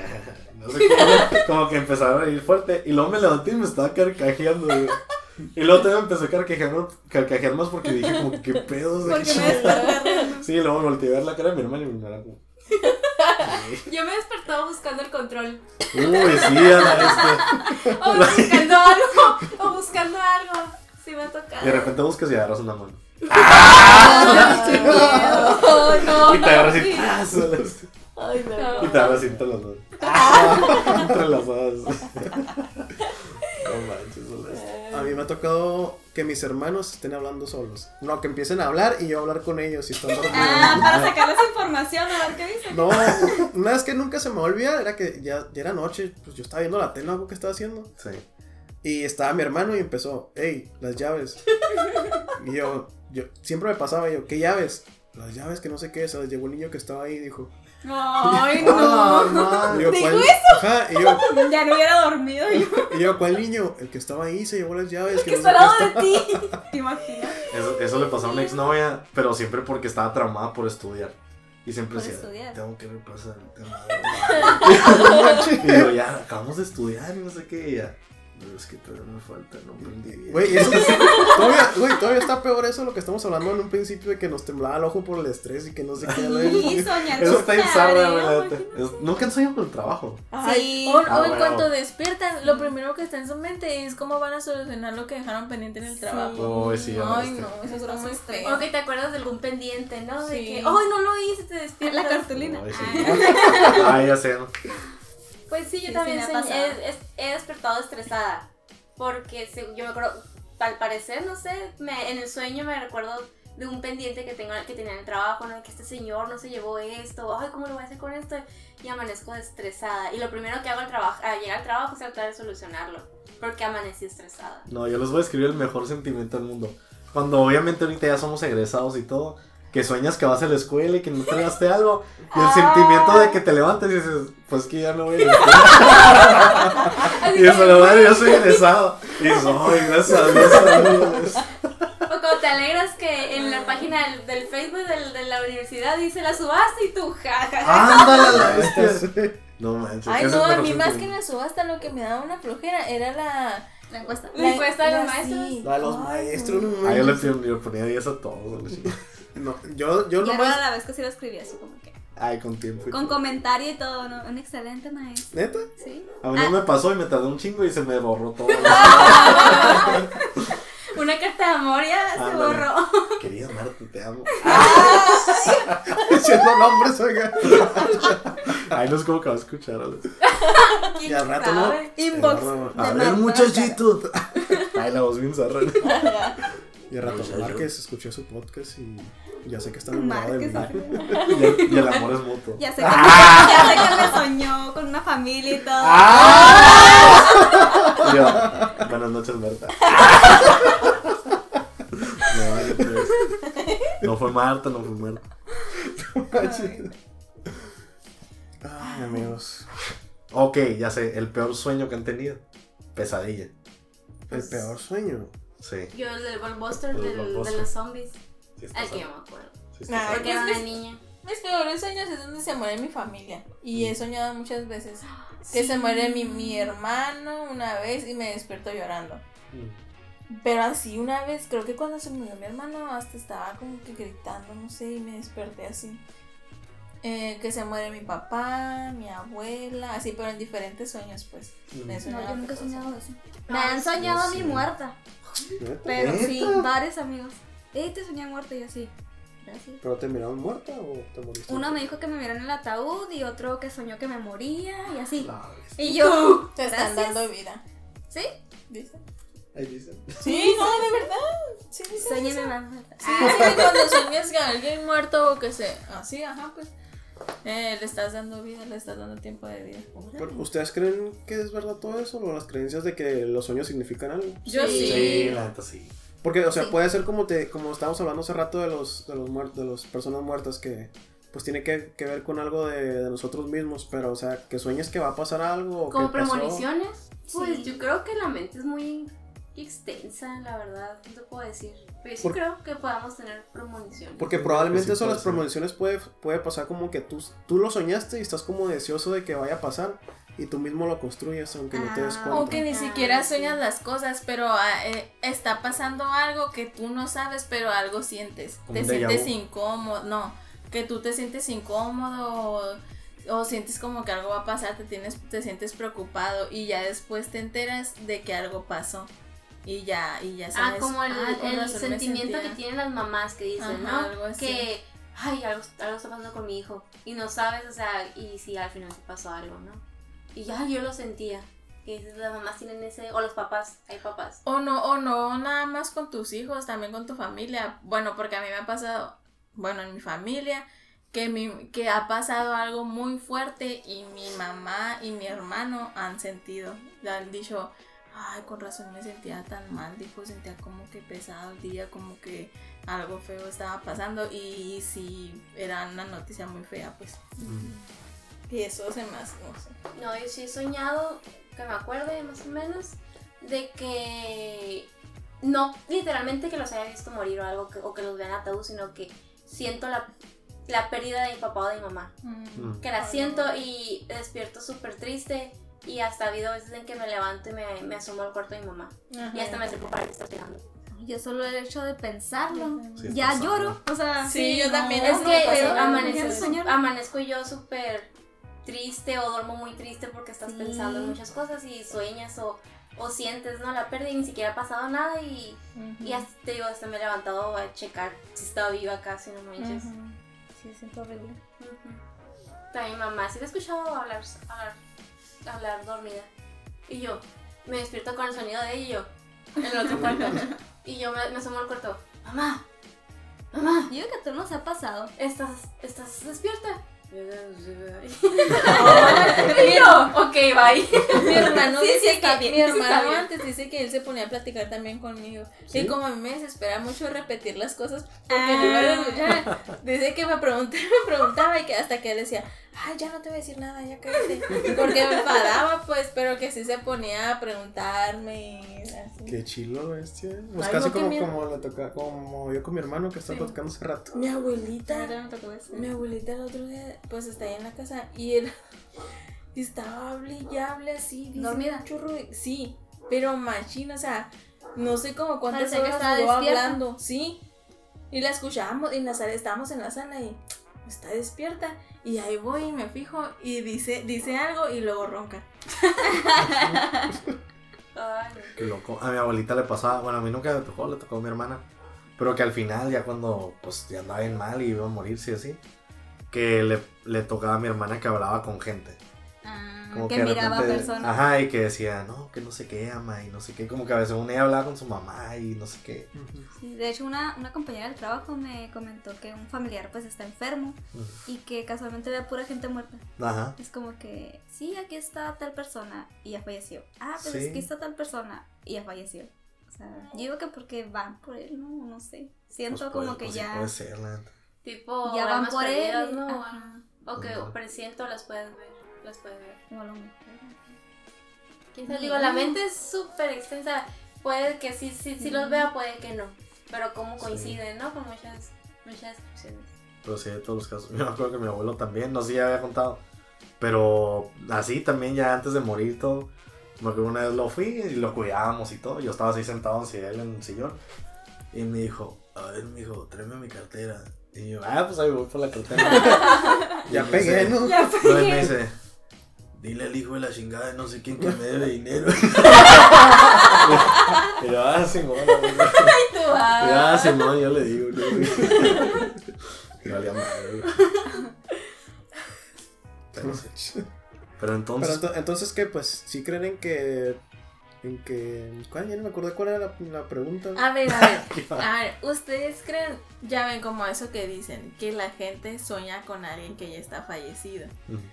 no sé cómo, como que empecé a reír fuerte, y luego me levanté y me estaba carcajeando, güey. Y luego también empecé a carcajear, carcajear más porque dije como, ¿qué pedos? de Porque qué me. Sí, y luego volteé a ver la cara de mi hermano y me era como, Yo me despertaba buscando el control. uy, sí, Ana, este. O buscando algo. O buscando algo. Sí me ha tocado. Y de repente buscas y agarras una mano. Ay, no, Y te agarras y Ay, no. Y te agarras entre las dos. Entre las dos. No manches. A mí me ha tocado que mis hermanos estén hablando solos. No, que empiecen a hablar y yo hablar con ellos y están dormidos. Ah, para sacarles información, a ver qué dicen. No, una vez que nunca se me olvida era que ya, ya era noche, pues yo estaba viendo la tele, algo que estaba haciendo. Sí. Y estaba mi hermano y empezó, hey, las llaves. Y yo, yo siempre me pasaba yo, ¿qué llaves? Las llaves que no sé qué, se las llevó un niño que estaba ahí y dijo. Ay, Ah, no. man. Y yo, ¿Dijo ¿cuál? Ajá, y yo, Ya no hubiera dormido yo. y yo, ¿cuál niño? El que estaba ahí se llevó las llaves. Que no está sé al qué lado de ti. ¿Te imaginas? Eso, eso le pasó a una exnovia, pero siempre porque estaba traumada por estudiar. Y siempre Por decía, estudiar. tengo que repasar el tema. de- y yo, ya, acabamos de estudiar y no sé qué. Y ya, pero es que todavía me falta, no aprendí bien. Güey, eso todavía, güey, todavía está peor eso lo que estamos hablando en un principio de que nos temblaba el ojo por el estrés y que no sé qué. Sí, soñar Eso con está. Es- Nunca han soñado con el trabajo. Sí. O, o Ah, en huevo. cuanto despiertan, lo primero que está en su mente es cómo van a solucionar lo que dejaron pendiente en el trabajo. Uy, sí, Ay, este. no, eso está muy O feo. que te acuerdas de algún pendiente, ¿no? De Sí. que, ¡ay, no lo hice! Te despiertas. La cartulina. Ay, sí. Ay, ya sé. Pues sí, yo Sí, sí también soñé- pasado. he, he- despertado estresada. Porque yo me acuerdo, al parecer, no sé, me- en el sueño me recuerdo de un pendiente que tengo que tenía en el trabajo, ¿no? Que este señor no se llevó esto, ay, ¿cómo lo voy a hacer con esto? Y amanezco estresada. Y lo primero que hago al, trabajo, al llegar al trabajo es tratar de solucionarlo. Porque amanecí estresada. No, yo les voy a escribir el mejor sentimiento del mundo. Cuando obviamente ahorita ya somos egresados y todo, que sueñas que vas a la escuela y que no entregaste algo, y el sentimiento de que te levantas y dices, pues que ya no voy a la escuela. y eso lo voy yo soy egresado. Y dices, ay, gracias a Dios. amigos". O cuando te alegras que en la página del, del Facebook del- de la universidad dice la subasta y tú, jajaja. Ándale, la bestia. No manches. Ay, no, a mí más que en la subasta lo que me daba una flojera era la... La encuesta. La encuesta de los la- maestros. sí. La de los maestros, Ah, yo le, ponía 10 a todos. No, yo, yo Ya nomás. era la vez que sí lo escribí así como que. Ay, con tiempo. y Con todo. comentario y todo, ¿no? Un excelente maestro. ¿Neta? Sí. A mí no me pasó y me tardé un chingo y se me borró todo. Una carta de amor ya se borró. Querida Marta, te amo. Diciendo nombres, oiga. Ay, no es como que va a escuchar. ¿vale? Y al rato no. Inbox. A ver, muchachito. Ay, la voz bien zarra. Y al rato. Márquez escuchó su podcast y ya sé que está enamorado de mí. Y el, y el amor es mutuo. Ya sé, que, ya sé que me soñó con una familia y todo. Y yo, buenas noches, Marta. No, no fue- no fue Marta, no fue Marta. Ay, amigos. Ok, ya sé, el peor sueño que han tenido. Pesadilla. El peor sueño. Sí. Yo el del blockbuster El del- de los zombies. Sí está que yo me acuerdo. Sí está Nah. sad. Porque era es una que- niña. Mis peores sueños es donde se muere mi familia. Y he soñado muchas veces que se muere mi, mi hermano una vez y me despierto llorando. Mm. Pero así una vez, creo que cuando se murió mi hermano, hasta estaba como que gritando, no sé, y me desperté así. Eh, que se muere mi papá, mi abuela, así, pero en diferentes sueños, pues. Mm. Me he No, soñado yo nunca he cosas. soñado eso. Me han soñado a mí muerta. ¿Neta? Pero sí, varios amigos. Eh, te soñé muerta y así. Gracias. ¿Pero te miraron muerta o te moriste? Uno me dijo que me mirara en el ataúd y otro que soñó que me moría y así. La bestia. Y yo, Te están Gracias. dando vida. ¿sí? ¿Dice? Ahí dicen. Sí, no, de verdad. Sí, dice Sueñeme eso. más. Sí, sí, cuando sueñas que alguien muerto o que se. Así, ajá, pues. Eh, le estás dando vida, le estás dando tiempo de vida. Pero, ¿Ustedes creen que es verdad todo eso? ¿O las creencias de que los sueños significan algo? Yo sí. Sí, la neta sí. Porque, o sea, Sí. puede ser como te, como estábamos hablando hace rato de los, de los muertos, de las personas muertas que pues tiene que, que ver con algo de, de nosotros mismos, pero o sea, que sueñes que va a pasar algo Como premoniciones. Pues Sí. yo creo que la mente es muy extensa, la verdad. No te puedo decir. Pero sí Por- creo que podamos tener premoniciones. Porque Sí, probablemente sí eso las premoniciones puede, puede pasar como que tú, tú lo soñaste y estás como deseoso de que vaya a pasar y tú mismo lo construyes aunque no te des Ah, cuenta. O que ni Ah, siquiera sí. sueñas las cosas, pero ah, eh, está pasando algo que tú no sabes, pero algo sientes. Como Te sientes incómodo, no, que tú te sientes incómodo o, o sientes como que algo va a pasar, te, tienes, te sientes preocupado y ya después te enteras de que algo pasó. Y ya, y ya Ah, sabes. como el, "Ah, con el sentimiento sentía". que tienen las mamás que dicen, Ajá, ¿no? algo así. Que, ay, algo, algo está pasando con mi hijo. Y no sabes, o sea, y si al final sí pasó algo, ¿no? Y ya yo lo sentía. Que las mamás tienen ese, o los papás, hay papás. O no, o no, nada más con tus hijos, también con tu familia. Bueno, porque a mí me ha pasado, bueno, en mi familia, que, mi, que ha pasado algo muy fuerte y mi mamá y mi hermano han sentido, han dicho, ay, con razón me sentía tan mal, dijo, sentía como que pesado el día, como que algo feo estaba pasando y sí, era una noticia muy fea, pues. Y eso hace, no sé. No, yo sí he soñado, que me acuerde más o menos, de que no literalmente que los haya visto morir o algo, que- o que los vean ataúd, sino que siento la, la pérdida de mi papá o de mi mamá. Mm. Que la siento y despierto súper triste y hasta ha habido veces en que me levanto y me, me asomo al cuarto de mi mamá. Y hasta me acerco para que está esperando. Yo solo el hecho de pensarlo. Sí, ya lloro. O sea, Sí, yo también, Es que eh, amanezco, amanezco yo súper triste o duermo muy triste porque estás Sí. pensando en muchas cosas y sueñas o, o sientes, ¿no? La pérdida y ni siquiera ha pasado nada y, Ujú. y hasta, te digo, hasta me he levantado a checar si estaba viva casi, no manches. Ujú. Sí, siento horrible. Ujú. También mi mamá, sí la he escuchado hablar, hablar, hablar dormida. Y yo me despierto con el sonido de ella y yo en el otro cuarto. y yo me, me asomo al cuarto. Mamá, mamá, Yo digo que a todos nos ha pasado. ¿estás, estás despierta? Yo, ok, bye. Mi hermano Sí, sí, está que bien, mi está hermano bien. antes dice que él se ponía a platicar también conmigo. ¿Sí? Y como a mí me desespera mucho repetir las cosas porque no Ah. lo escuchaba, dice que me preguntaba, me preguntaba y que hasta que él decía, ay, ya no te voy a decir nada, ya cállate. Porque me enfadaba, pues, pero que sí se ponía a preguntarme y así. Qué chilo, bestia. Pues Ay, casi no, como, miedo. como le toca, como yo con mi hermano que está Sí. platicando hace rato. Mi abuelita, Ahora me tocó eso. mi abuelita el otro día, pues está ahí en la casa y él estaba hable y hable así, dice ¿Dormida? de- Sí, pero machina, o sea, no sé como cuántas Parecía que horas despierta. hablando, sí. Y la escuchábamos y en la sala, estábamos en la sala y está despierta. Y ahí voy y me fijo y dice, dice algo y luego ronca. Qué loco. A mi abuelita le pasaba, bueno, a mí nunca me tocó, le tocó a mi hermana. Pero que al final, ya cuando pues ya andaba bien mal y iba a morirse y así, que le, le tocaba a mi hermana que hablaba con gente. Como que, de miraba a repente- personas. Ajá, y que decía, no, que no sé qué ama y no sé qué. Como que a veces una hablaba con su mamá y no sé qué. Sí, de hecho, una, una compañera del trabajo me comentó que un familiar pues está enfermo y que casualmente ve a pura gente muerta. Ajá. Es como que, sí, aquí está tal persona y ya falleció. Ah, pues Sí. aquí está tal persona y ya falleció. O sea, yo digo que porque van por él, no, no sé. Siento Pues como puede- que pues sí ya, puede ser, la tipo, ya van por él. ¿no? O que presiento las puedes ver. Las puedes ver. Digo, la mente es súper extensa. Puede que sí, sí, sí los vea, puede que no. Pero cómo Sí. coinciden, ¿no? Con muchas, muchas opciones. Pero sí, de todos los casos. Yo me acuerdo que mi abuelo también, no sé si ya había contado. Pero así también, ya antes de morir todo. Me acuerdo una vez lo fui y lo cuidábamos y todo. Yo estaba así sentado él en el sillón. Y me dijo, a ver, mijo, tráeme mi cartera. Y yo, ah, pues ahí voy por la cartera. Ya me pegué, ¿no? No, y me dice, dile al hijo de la chingada de no sé quién que me debe dinero. y ah, Simón, güey. Tú, Ya, ah, Simón, yo le digo. valía madre. Pero. Pero Pero entonces, ento- entonces, ¿qué? Pues, si creen en que... En que... ¿Cuál? Ya no me acuerdo cuál era la, la pregunta. A ver, a ver. A ver, ¿ustedes creen, ya ven como eso que dicen, que la gente sueña con alguien que ya está fallecido?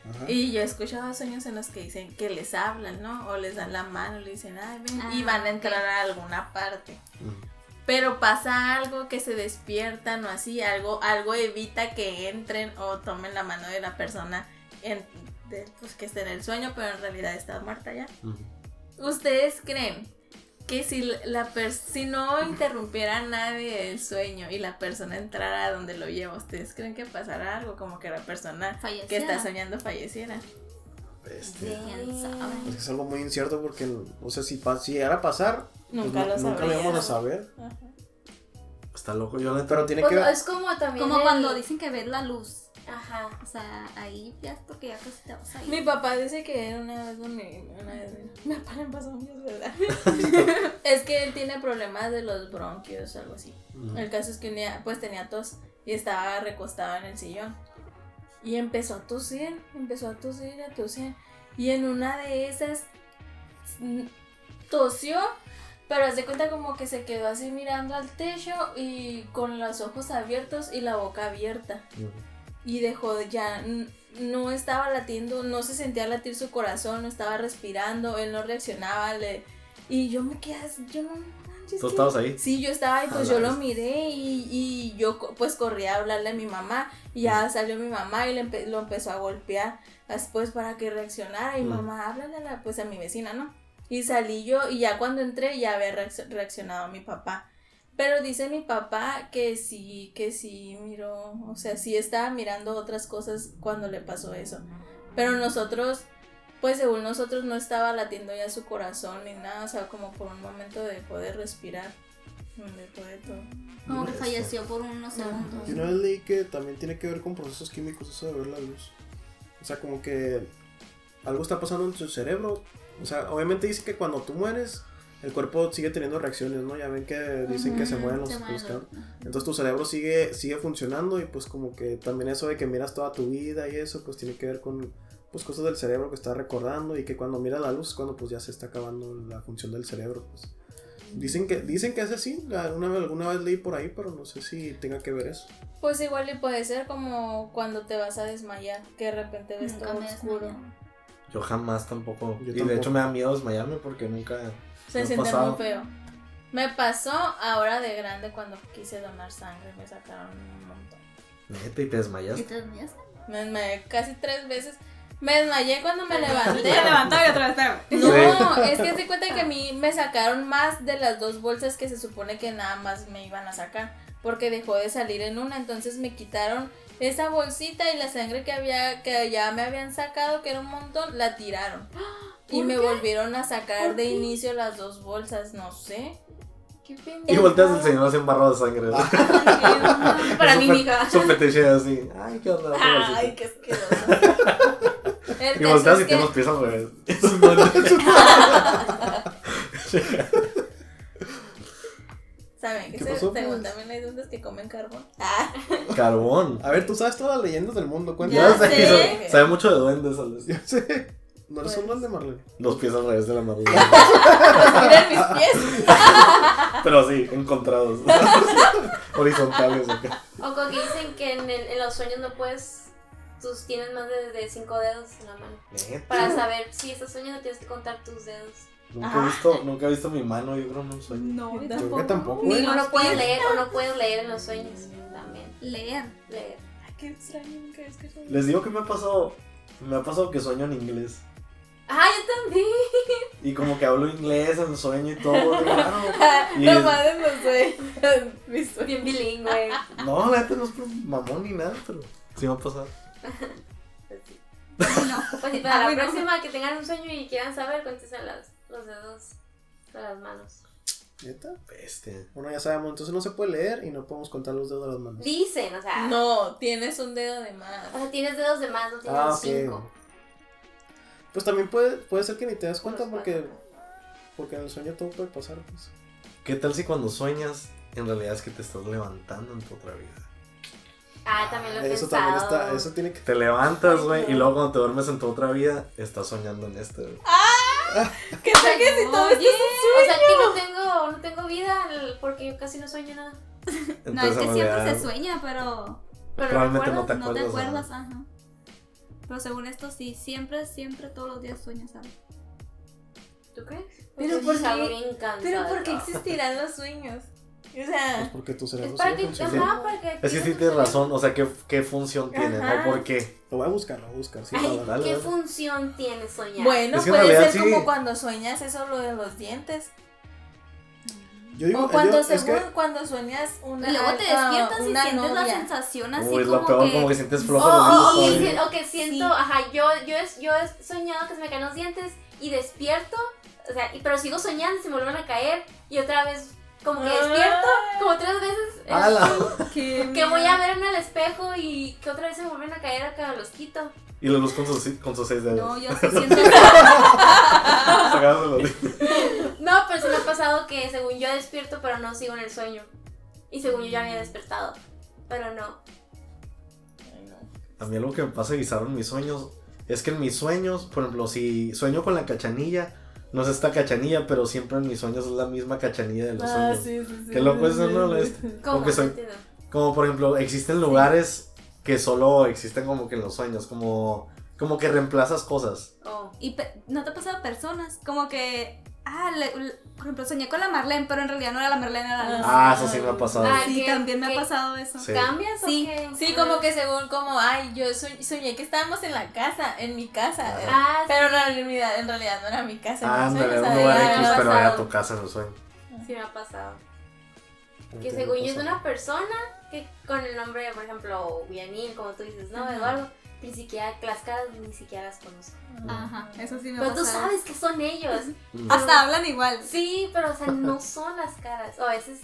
Ajá. Y yo he escuchado sueños en los que dicen que les hablan, ¿no? O les dan la mano, le dicen, ay, ven, y Ah, van a ok. entrar a alguna parte. Pero pasa algo que se despiertan o así, algo, algo evita que entren o tomen la mano de la persona en, de- pues, que esté en el sueño, pero en realidad está muerta ya. ¿Ustedes creen que si la per- si no interrumpiera a nadie el sueño y la persona entrara a donde lo lleva, ¿ustedes creen que pasara algo como que la persona Falleciera. que está soñando falleciera? ¿Quién sabe? Es que es algo muy incierto porque, o sea, si, pa- si llegara a pasar, pues Nunca no- lo nunca íbamos a saber. Ajá. Está loco, yo Pero tiene Pues, que ver... es como también. Como el- cuando dicen que ves la luz. Ajá. O sea, ahí ya es porque ya casi te vas a ir. Mi papá dice que una vez donde una vez mi papá le pasó muchas ¿verdad? es que él tiene problemas de los bronquios o algo así. El caso es que un día pues tenía tos y estaba recostado en el sillón. Y empezó a toser, empezó a toser, a toser. Y en una de esas mm, tosió, pero haz de cuenta como que se quedó así mirando al techo y con los ojos abiertos y la boca abierta. Y dejó de ya, no estaba latiendo, no se sentía latir su corazón, no estaba respirando, él no reaccionaba, le... Y yo me quedé yo no manches, ¿Tú estabas ahí? Sí, yo estaba ahí, pues yo lo miré y, y yo pues corrí a hablarle a mi mamá y ya salió mi mamá y le empe- lo empezó a golpear después para que reaccionara y Mm. mamá, háblale a la, pues a mi vecina, ¿no? Y salí yo y ya cuando entré ya había reacc- reaccionado mi papá. Pero dice mi papá que sí, que sí miró, o sea, sí estaba mirando otras cosas cuando le pasó eso. Pero nosotros, pues según nosotros no estaba latiendo ya su corazón ni nada, o sea, como por un momento dejó de respirar, dejó de todo. Como que falleció por unos segundos. Yo una vez leí que también tiene que ver con procesos químicos eso de ver la luz. O sea, como que algo está pasando en tu cerebro. O sea, obviamente dice que cuando tú mueres, el cuerpo sigue teniendo reacciones, ¿no? Ya ven que dicen que se Ujú, mueren los, se los. Entonces tu cerebro sigue, sigue funcionando y pues como que también eso de que miras toda tu vida y eso, pues tiene que ver con pues cosas del cerebro que estás recordando y que cuando miras la luz es cuando pues ya se está acabando la función del cerebro, pues. Dicen que, dicen que es así, alguna vez, alguna vez leí por ahí, pero no sé si tenga que ver eso. Pues igual y puede ser como cuando te vas a desmayar, que de repente ves Nunca todo oscuro. desmayado. Yo jamás tampoco. Yo y tampoco. de hecho me da miedo desmayarme porque nunca. Se Me siente pasado. muy feo. Me pasó ahora de grande cuando quise donar sangre, me sacaron un montón. Neta, y te desmayas. ¿Y te desmayaste? Me desmayé casi tres veces. Me desmayé cuando me levanté. Levantó y otra vez. No, es que se cuenta que a mí me sacaron más de las dos bolsas que se supone que nada más me iban a sacar. Porque dejó de salir en una. Entonces me quitaron esa bolsita y la sangre que había, que ya me habían sacado, que era un montón, la tiraron. Y ¿Por me qué? volvieron a sacar ¿Por de qué? inicio las dos bolsas, no sé. Qué Y volteas el señor así embarrado de sangre. Para mí, mija. Su fetiche así. Ay, qué onda. Ay, qué asqueroso. Y volteas es y que pies al revés. saben que ¿Qué se- pues? también hay duendes que comen carbón. Ah, Carbón. A ver, tú sabes todas las leyendas del mundo, cuenta. Ya sé, sabe- mucho de duendes. Alex. Ya sé. No eres Pues. un duende, Marlene. Los pies al revés de la madre. miren mis pies. Pero sí, encontrados. Horizontales acá. O como que dicen que en, el- en los sueños no puedes. Tú tienes más de, de cinco dedos en la mano. Neta. Para saber si estás soñando tienes que contar tus dedos. Nunca he visto, nunca he visto mi mano, yo creo en un sueño. No, Yo creo que tampoco, Ni los no puedes pies. leer, o no puedes leer en los sueños también. Leer. Leer. Ay, qué extraño, nunca he escuchado. Les digo que me ha pasado, me ha pasado que sueño en inglés. Ah, yo también. Y como que hablo inglés en el sueño y todo. claro. Y No es- mames, no sueños. Bien bilingüe. no, la neta no es por mamón ni nada, pero sí me ha pasado. Pues sí. No. Pues sí, para Ah, la bueno. próxima que tengan un sueño y quieran saber, contesten las, los dedos de las manos. ¿Neta? Bestia. Bueno, ya sabemos, entonces no se puede leer y no podemos contar los dedos de las manos. Dicen, o sea. No, tienes un dedo de más. O sea, tienes dedos de más, no tienes Ah, cinco. Pues también puede, puede ser que ni te das cuenta porque, porque en el sueño todo puede pasar. Pues. ¿Qué tal si cuando sueñas, en realidad es que te estás levantando en tu otra vida? Ah, también lo he Eso pensado. también está, eso tiene que... Te levantas, güey, y luego cuando te duermes en tu otra vida, estás soñando en este, güey. ¿Qué tal que si todo esto Oye. O sea que no tengo, no tengo vida el- porque yo casi no sueño nada. No, es Entonces, que siempre se sueña, pero Pero Probablemente no te no te acuerdas, acuerdas, ajá. Pero según esto sí, siempre, siempre todos los días sueñas algo. ¿Tú crees? Pero Porque ¿por es qué? Pero ¿por qué existirán los sueños? O Pues sea, porque tu Es cerebro para sigue que, funcionando. ajá, para que Es que sí tienes tu razón, o sea, ¿qué, qué función tiene, no? ¿Por qué? Lo voy a buscar, lo voy a buscar. Sí, Ay, dale, ¿qué dale. función tiene soñar? bueno, Es que puede realidad ser sí. como cuando sueñas eso lo de los dientes. Yo digo, O cuando yo- es según que cuando sueñas una Y luego te despiertas y sientes la sensación así Uy, es como lo peor, que... como que sientes flojo O, los o- que, siento, Sí. ajá, yo, yo, es, yo he soñado que se me caen los dientes y despierto, o sea, y- pero sigo soñando y se me vuelven a caer y otra vez como que despierto como tres veces eh, ¡Hala! que, que voy a ver en el espejo y que otra vez se me vuelven a caer acá los quito. Y la luz con sus, con sus seis dedos. No, yo sí siento... Los. No, pero se me ha pasado que según yo despierto pero no sigo en el sueño y según yo ya había despertado, pero no. Ay, no. A mí algo que me pasa en mis sueños es que en mis sueños, por ejemplo, si sueño con la cachanilla, no es esta cachanilla, pero siempre en mis sueños es la misma cachanilla de los Ah, sueños. sí, sí, sí. Qué loco es eso, ¿no? No soy-. Como por ejemplo, existen lugares que solo existen como que en los sueños, como, como que reemplazas cosas. Oh. Y pe- no te ha pasado personas, como que... Ah, le- le- por ejemplo, soñé con la Marlene, pero en realidad no era la Marlene, era la. Ah, eso sí me ha pasado. Ah, sí, ¿qué- también me ha pasado eso. Sí. ¿Cambias Sí, o qué? Sí, como que según como, ay, yo soñ- soñé que estábamos en la casa, en mi casa. eh, Ah, pero sí. en realidad, en realidad no era mi casa. Ah, ándale, sueños, un lugar era- X, pero era tu casa en el sueño. Sí me ha pasado. ¿Cómo Que según yo es una persona que con el nombre, por ejemplo, Vianil, como tú dices, ¿no? Eduardo, ni siquiera las caras ni siquiera las conozco. Ajá, eso sí me ha Pero tú sabes que son ellos. Hasta hablan igual. Sí, pero o sea, no son las caras. O a veces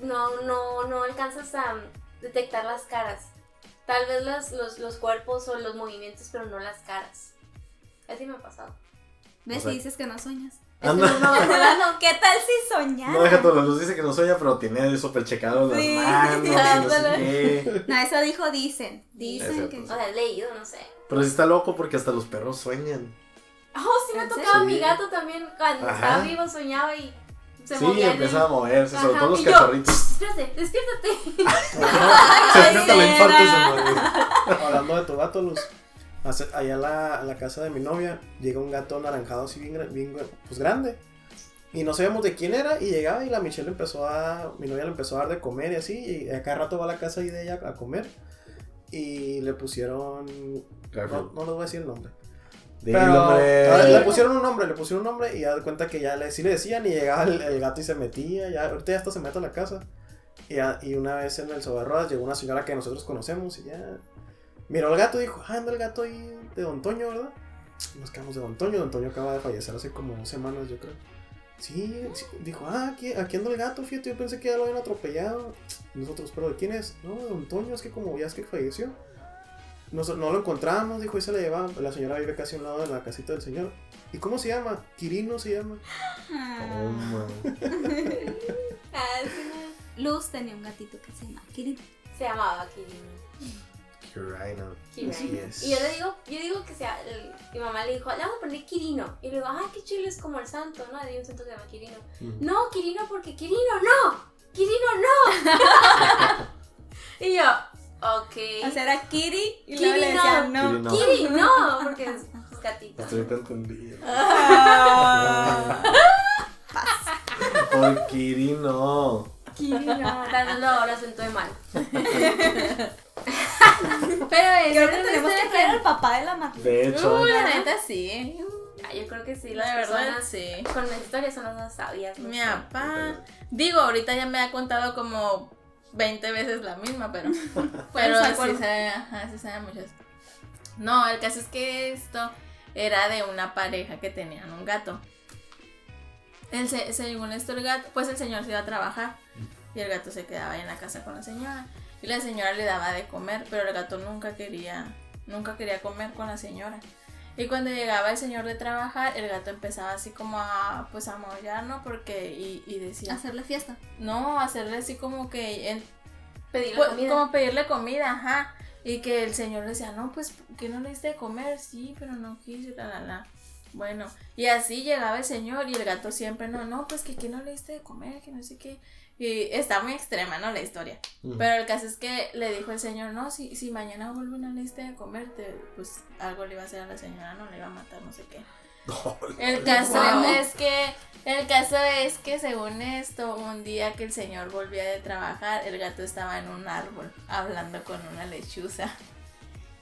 no, no, no alcanzas a detectar las caras. Tal vez las- los, los cuerpos o los movimientos, pero no las caras. Así me ha pasado. ¿Ves? O sea- y dices que no sueñas. Anda. No, no, no, ¿Qué tal si soñara? No, deja todo, la luz dice que no sueña, pero tiene súper checado las Sí, manos y no sé. No, eso dijo dicen. Dicen que... O sea, leído, no sé. Pero sí está loco porque hasta los perros sueñan. Oh, sí me ¿En tocaba serio? mi gato también. Cuando Ajá. estaba vivo soñaba y se sí, movía. en empiezan a moverse, sobre todo los cachorritos. Espérate, despiértate. Se despierta la infarto y se mueve. Hablando de tu gato, Luz. Allá a la, a la casa de mi novia llega un gato anaranjado así bien, bien pues grande. Y no sabíamos de quién era y llegaba y la Michelle empezó a... Mi novia le empezó a dar de comer y así. Y a cada rato va a la casa ahí de ella a comer. Y le pusieron... No, no les voy a decir el nombre. Pero a ver, le pusieron un nombre, le pusieron un nombre y ya de cuenta que ya le, sí le decían y llegaba el, el gato y se metía, ya, ahorita ya hasta se mete a la casa. Y, ya- y una vez en el Sobarroas llegó una señora que nosotros conocemos y ya miró al gato y dijo, ah, anda el gato ahí de Don Toño, ¿verdad? Nos quedamos de Don Toño, Don Toño acaba de fallecer hace como dos semanas yo creo. Sí, sí, dijo, ah, aquí, aquí anda el gato, fíjate, yo pensé que ya lo habían atropellado. Nosotros, pero ¿de quién es? No, de Don Toño, es que como ya es que falleció. Nos- no lo encontramos, dijo, y se le llevaba. La señora vive casi a un lado de la casita del señor. ¿Y cómo se llama? Quirino se llama. Oh, man. Ah, sí, Luz tenía un gatito que se llama Kirin. Se llamaba Kirino. Kirino. Y yo le digo, yo digo que sea, el- mi mamá le dijo, le vamos a poner Kirino. Y le digo, ah, qué chulo, es como el santo, ¿no? Hay un santo que se llama Kirino. Mm. No, Kirino, porque Kirino no. Kirino no. y yo, ok. O sea, era Kiri y Kiri luego le no. decían no. Kiri no. Kiri no, porque es, es gatito. Estoy te entendí. Ah. Por Kirino. Tal vez lo ahora sentó mal. Pero es Creo que tenemos que traer al papá de la. De hecho, Uh, la neta sí. Ah, Yo creo que sí, La las verdad personas sí. con la historia son las más sabias. no Mi sé. papá. Digo, ahorita ya me ha contado como 20 veces la misma, pero. pero se sí sabe, ajá, sí sabe muchas. No, el caso es que esto era de una pareja que tenían un gato. El se- según esto, el gato, pues el señor se iba a trabajar y el gato se quedaba ahí en la casa con la señora. Y la señora le daba de comer, pero el gato nunca quería, nunca quería comer con la señora. Y cuando llegaba el señor de trabajar, el gato empezaba así como a, pues a maullar, ¿no? Porque, y, y decía, Hacerle fiesta. no, hacerle así como que, en- Pedirle pues, comida. como pedirle comida, ajá. Y que el señor le decía, no, pues, ¿qué no le diste de comer? Sí, pero no quise, la, la, la. Bueno, y así llegaba el señor y el gato siempre, no, no, pues que ¿qué no le diste de comer? Que no sé qué. Y está muy extrema, ¿no? La historia. Pero el caso es que le dijo el señor, no, si, si mañana vuelve una lista de comerte, pues algo le iba a hacer a la señora, no le iba a matar, no sé qué. El caso Wow. es que, el caso es que según esto, un día que el señor volvía de trabajar, el gato estaba en un árbol hablando con una lechuza.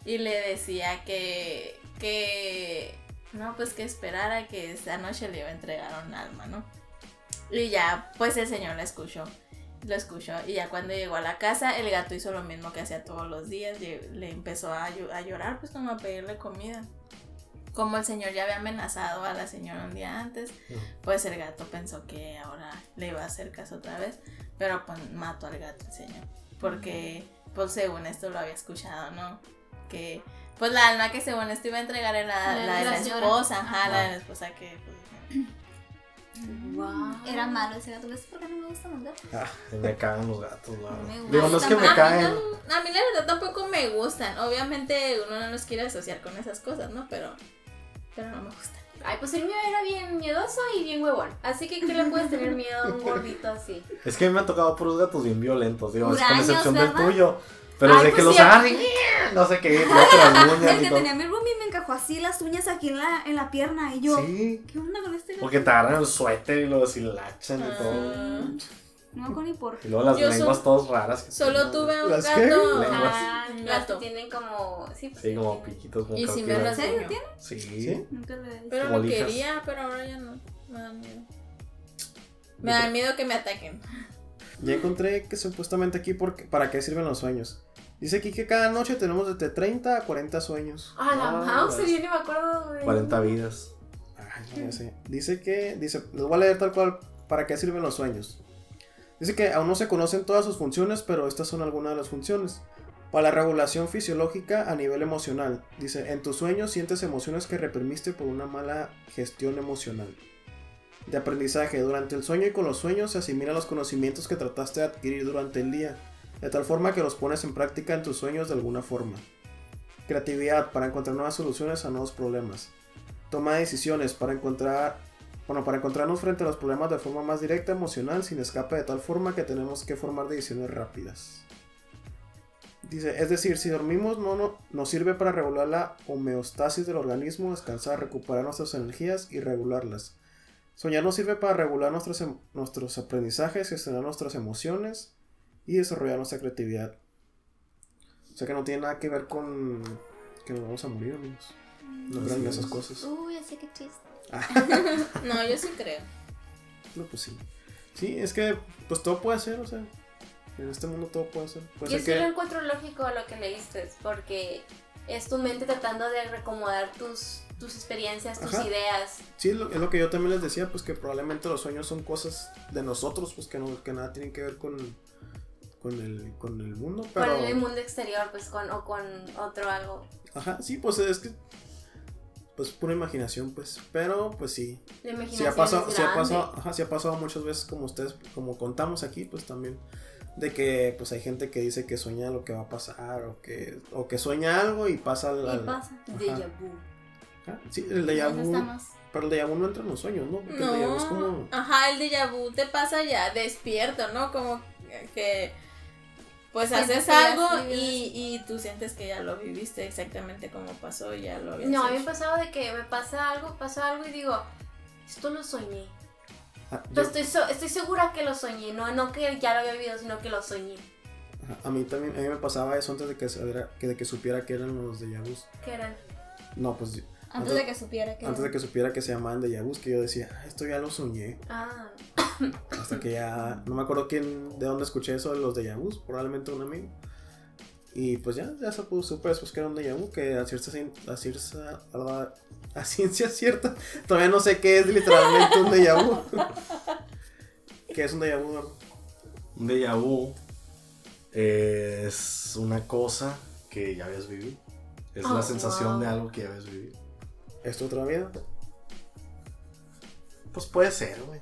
Y le decía que, que, no, pues que esperara que esa noche le iba a entregar un alma, ¿no? Y ya, pues el señor la escuchó. Lo escuchó. Y ya cuando llegó a la casa, el gato hizo lo mismo que hacía todos los días. Le empezó a, llo- a llorar, pues como a pedirle comida. Como el señor ya había amenazado a la señora un día antes, pues el gato pensó que ahora le iba a hacer caso otra vez. Pero pues mató al gato el señor. Porque, pues según esto lo había escuchado, ¿no? Que, pues la alma que según esto iba a entregar era la, La la de la señora. esposa, ajá, la de la esposa que, pues, Wow. Era malo ese gato. ¿Ves por qué no me gustan los gatos? Ah, me cagan los gatos, la Me verdad. gustan. Digo, no es que me A mí, caen. no- a mí la verdad tampoco me gustan. Obviamente uno no los quiere asociar con esas cosas, ¿no? Pero, pero no me gustan. Ay, pues el mío era bien miedoso y bien huevón. Así que, ¿qué le puedes tener miedo a un gordito así? Es que me han tocado puros gatos bien violentos, digo, es con excepción del tuyo. Pero Ay, de pues que los sí. agarran no sé qué, no te las uñas El que todo. tenía mi roomie me encajó así las uñas aquí en la, en la pierna. Y yo, Sí, ¿qué onda con este gato? porque te agarran el suéter y lo deshilachan y todo. Ah, No me acuerdo ni por Y luego las Yo lenguas todas raras. que Solo tienen. tuve un ¿Las qué? gato. Lenguas. Ah, Un las que gato. tienen como. Sí, pues, Sí, como piquitos, como Y sin cautividad. verlo ¿En serio enseñó. tiene? Sí. ¿Sí? Nunca lo he visto. Pero lo quería, pero ahora ya no. Me dan miedo. Me dan miedo que me ataquen. Ya encontré que supuestamente aquí porque, para qué sirven los sueños. Dice aquí que cada noche tenemos desde 30 a 40 sueños. Ah, la Ah, mouse, yo ni me acuerdo de. 40 vidas. Ay, no, ya sé. Dice que, dice, les voy a leer tal cual para qué sirven los sueños. Dice que aún no se conocen todas sus funciones, pero estas son algunas de las funciones. Para la regulación fisiológica a nivel emocional. Dice, en tus sueños sientes emociones que reprimiste por una mala gestión emocional. De aprendizaje, durante el sueño y con los sueños se asimilan los conocimientos que trataste de adquirir durante el día, de tal forma que los pones en práctica en tus sueños de alguna forma. Creatividad, para encontrar nuevas soluciones a nuevos problemas toma de decisiones para encontrar bueno, para encontrarnos frente a los problemas de forma más directa, emocional, sin escape, de tal forma que tenemos que formar decisiones rápidas. Dice, es decir, si dormimos no, no nos sirve para regular la homeostasis del organismo, descansar, recuperar nuestras energías y regularlas. Soñar nos sirve para regular nuestros, em- nuestros aprendizajes, gestionar nuestras emociones y desarrollar nuestra creatividad. O sea que no tiene nada que ver con que nos vamos a morir, amigos. No crean esas cosas. Uy, así que chiste. No, yo sí creo. No, pues sí. Sí, es que pues todo puede ser, o sea, en este mundo todo puede ser. Puede Yo ser sí lo que encuentro lógico lo que leíste, porque es tu mente tratando de recomodar tus, tus experiencias, tus Ajá. ideas. Sí, es lo, es lo que yo también les decía, pues que probablemente los sueños son cosas de nosotros, pues que, no, que nada tienen que ver con, con, el, con el mundo. Pero, Con el mundo exterior, pues con, o con otro algo. Ajá, sí, pues es que. Pues pura imaginación, pues. Pero, pues sí. La imaginación ha pasado, es sí ha pasado, ajá, sí ha pasado muchas veces como ustedes, como contamos aquí, pues también. De que pues hay gente que dice que sueña lo que va a pasar, o que, o que sueña algo y pasa al. Y pasa. Déjà Ajá. vu. Ajá, Sí, el déjà vu. Pero el déjà vu no entra en los sueños, ¿no? Porque el déjà vu es No, como. ajá, el déjà vu te pasa ya despierto, ¿no? Como que pues haces algo y, y tú sientes que ya lo viviste exactamente como pasó y ya lo habías No, a mí me hecho. pasaba de que me pasa algo, pasa algo y digo, esto lo soñé. ah, yo- estoy, so- estoy segura que lo soñé, no, no que ya lo había vivido, sino que lo soñé. a mí también, a mí me pasaba eso antes de que, sabiera- que, de que supiera que eran los déjà vus. Que eran. No, pues Antes de que supiera que. antes de que supiera que se llamaban déjà vus, que yo decía, "Ah, esto ya lo soñé. Ah, Hasta que ya, no me acuerdo quién, de dónde escuché eso de los déjà vus, probablemente un amigo. Y pues ya, ya supe, supe después que era un déjà vu, que a cierta, a cierta, a, a ciencia cierta, todavía no sé qué es literalmente un déjà vu. ¿Qué es un déjà vu? Eduardo? Un déjà vu es una cosa que ya habías vivido. Es Oh, la sensación wow. de algo que ya habías vivido. ¿Es tu otra vida? Pues puede ser, güey.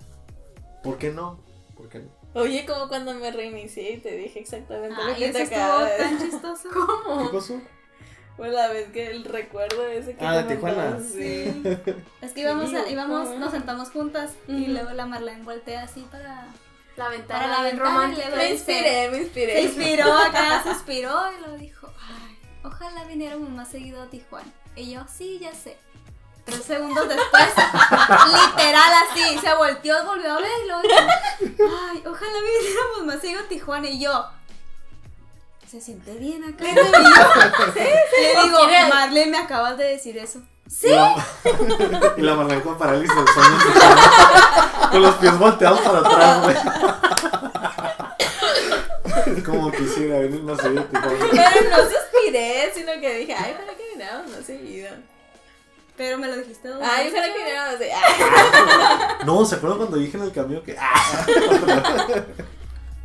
¿Por qué no? ¿Por qué no? Oye, como cuando me reinicié y te dije exactamente lo que te acabo de tan decir. chistoso. ¿Qué pasó? Fue la vez que el recuerdo ese que Ah, de Tijuana. Sí. Es que íbamos, a- íbamos, nos sentamos juntas y luego la Marlene voltea así para. la ventana, Para la ventana y Me inspiré, me Se inspiré. inspiró acá, se inspiró y lo dijo. Ay, ojalá viniéramos más seguido a Tijuana. Y yo, sí, ya sé. Tres segundos después, literal así, se volteó, volvió a ver y luego dijo, ay, ojalá viniéramos más seguido a Tijuana. Y yo, se siente bien acá. Yo, Le digo, quiere- Marlene, me acabas de decir eso. Y la, y la Marlene con parálisis del sueño. con los pies volteados para atrás, güey. Como quisiera venir más seguido. tipo, Pero no suspiré, sino que dije, ay, para que viniéramos más seguido. Pero me lo dijiste dos Ay, veces. para que más seguido. Ah. No, ¿se acuerdan cuando dije en el camión que... ¡Ah!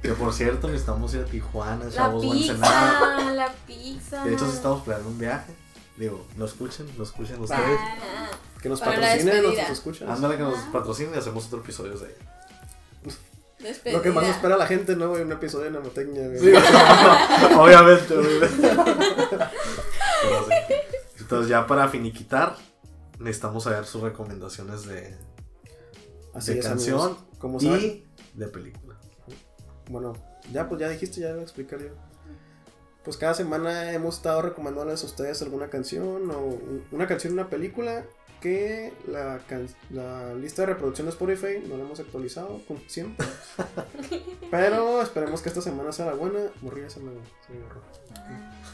que por cierto, necesitamos ir a Tijuana, La chavos, o a Ensenada. pizza, la pizza. De hecho, sí estamos planeando un viaje. Digo, no escuchen, no escuchen ustedes. Ah, Que nos la patrocinen, nos escuchan. Ándale que nos patrocinen y hacemos otro episodio de ahí. Despedida. Lo que más espera la gente, ¿no? Un episodio de Nemotecnia, güey. Sí, obviamente, obviamente. Entonces, ya para finiquitar, necesitamos saber sus recomendaciones de, Así de es, canción amigos. Como saben, y de película. bueno, ya pues ya dijiste, ya lo voy a explicar yo. Pues cada semana hemos estado recomendándoles a ustedes alguna canción o un- una canción, una película que la, can- la lista de reproducción de Spotify no la hemos actualizado, como siempre. Pero esperemos que esta semana sea la buena. Morría se me, se me borró.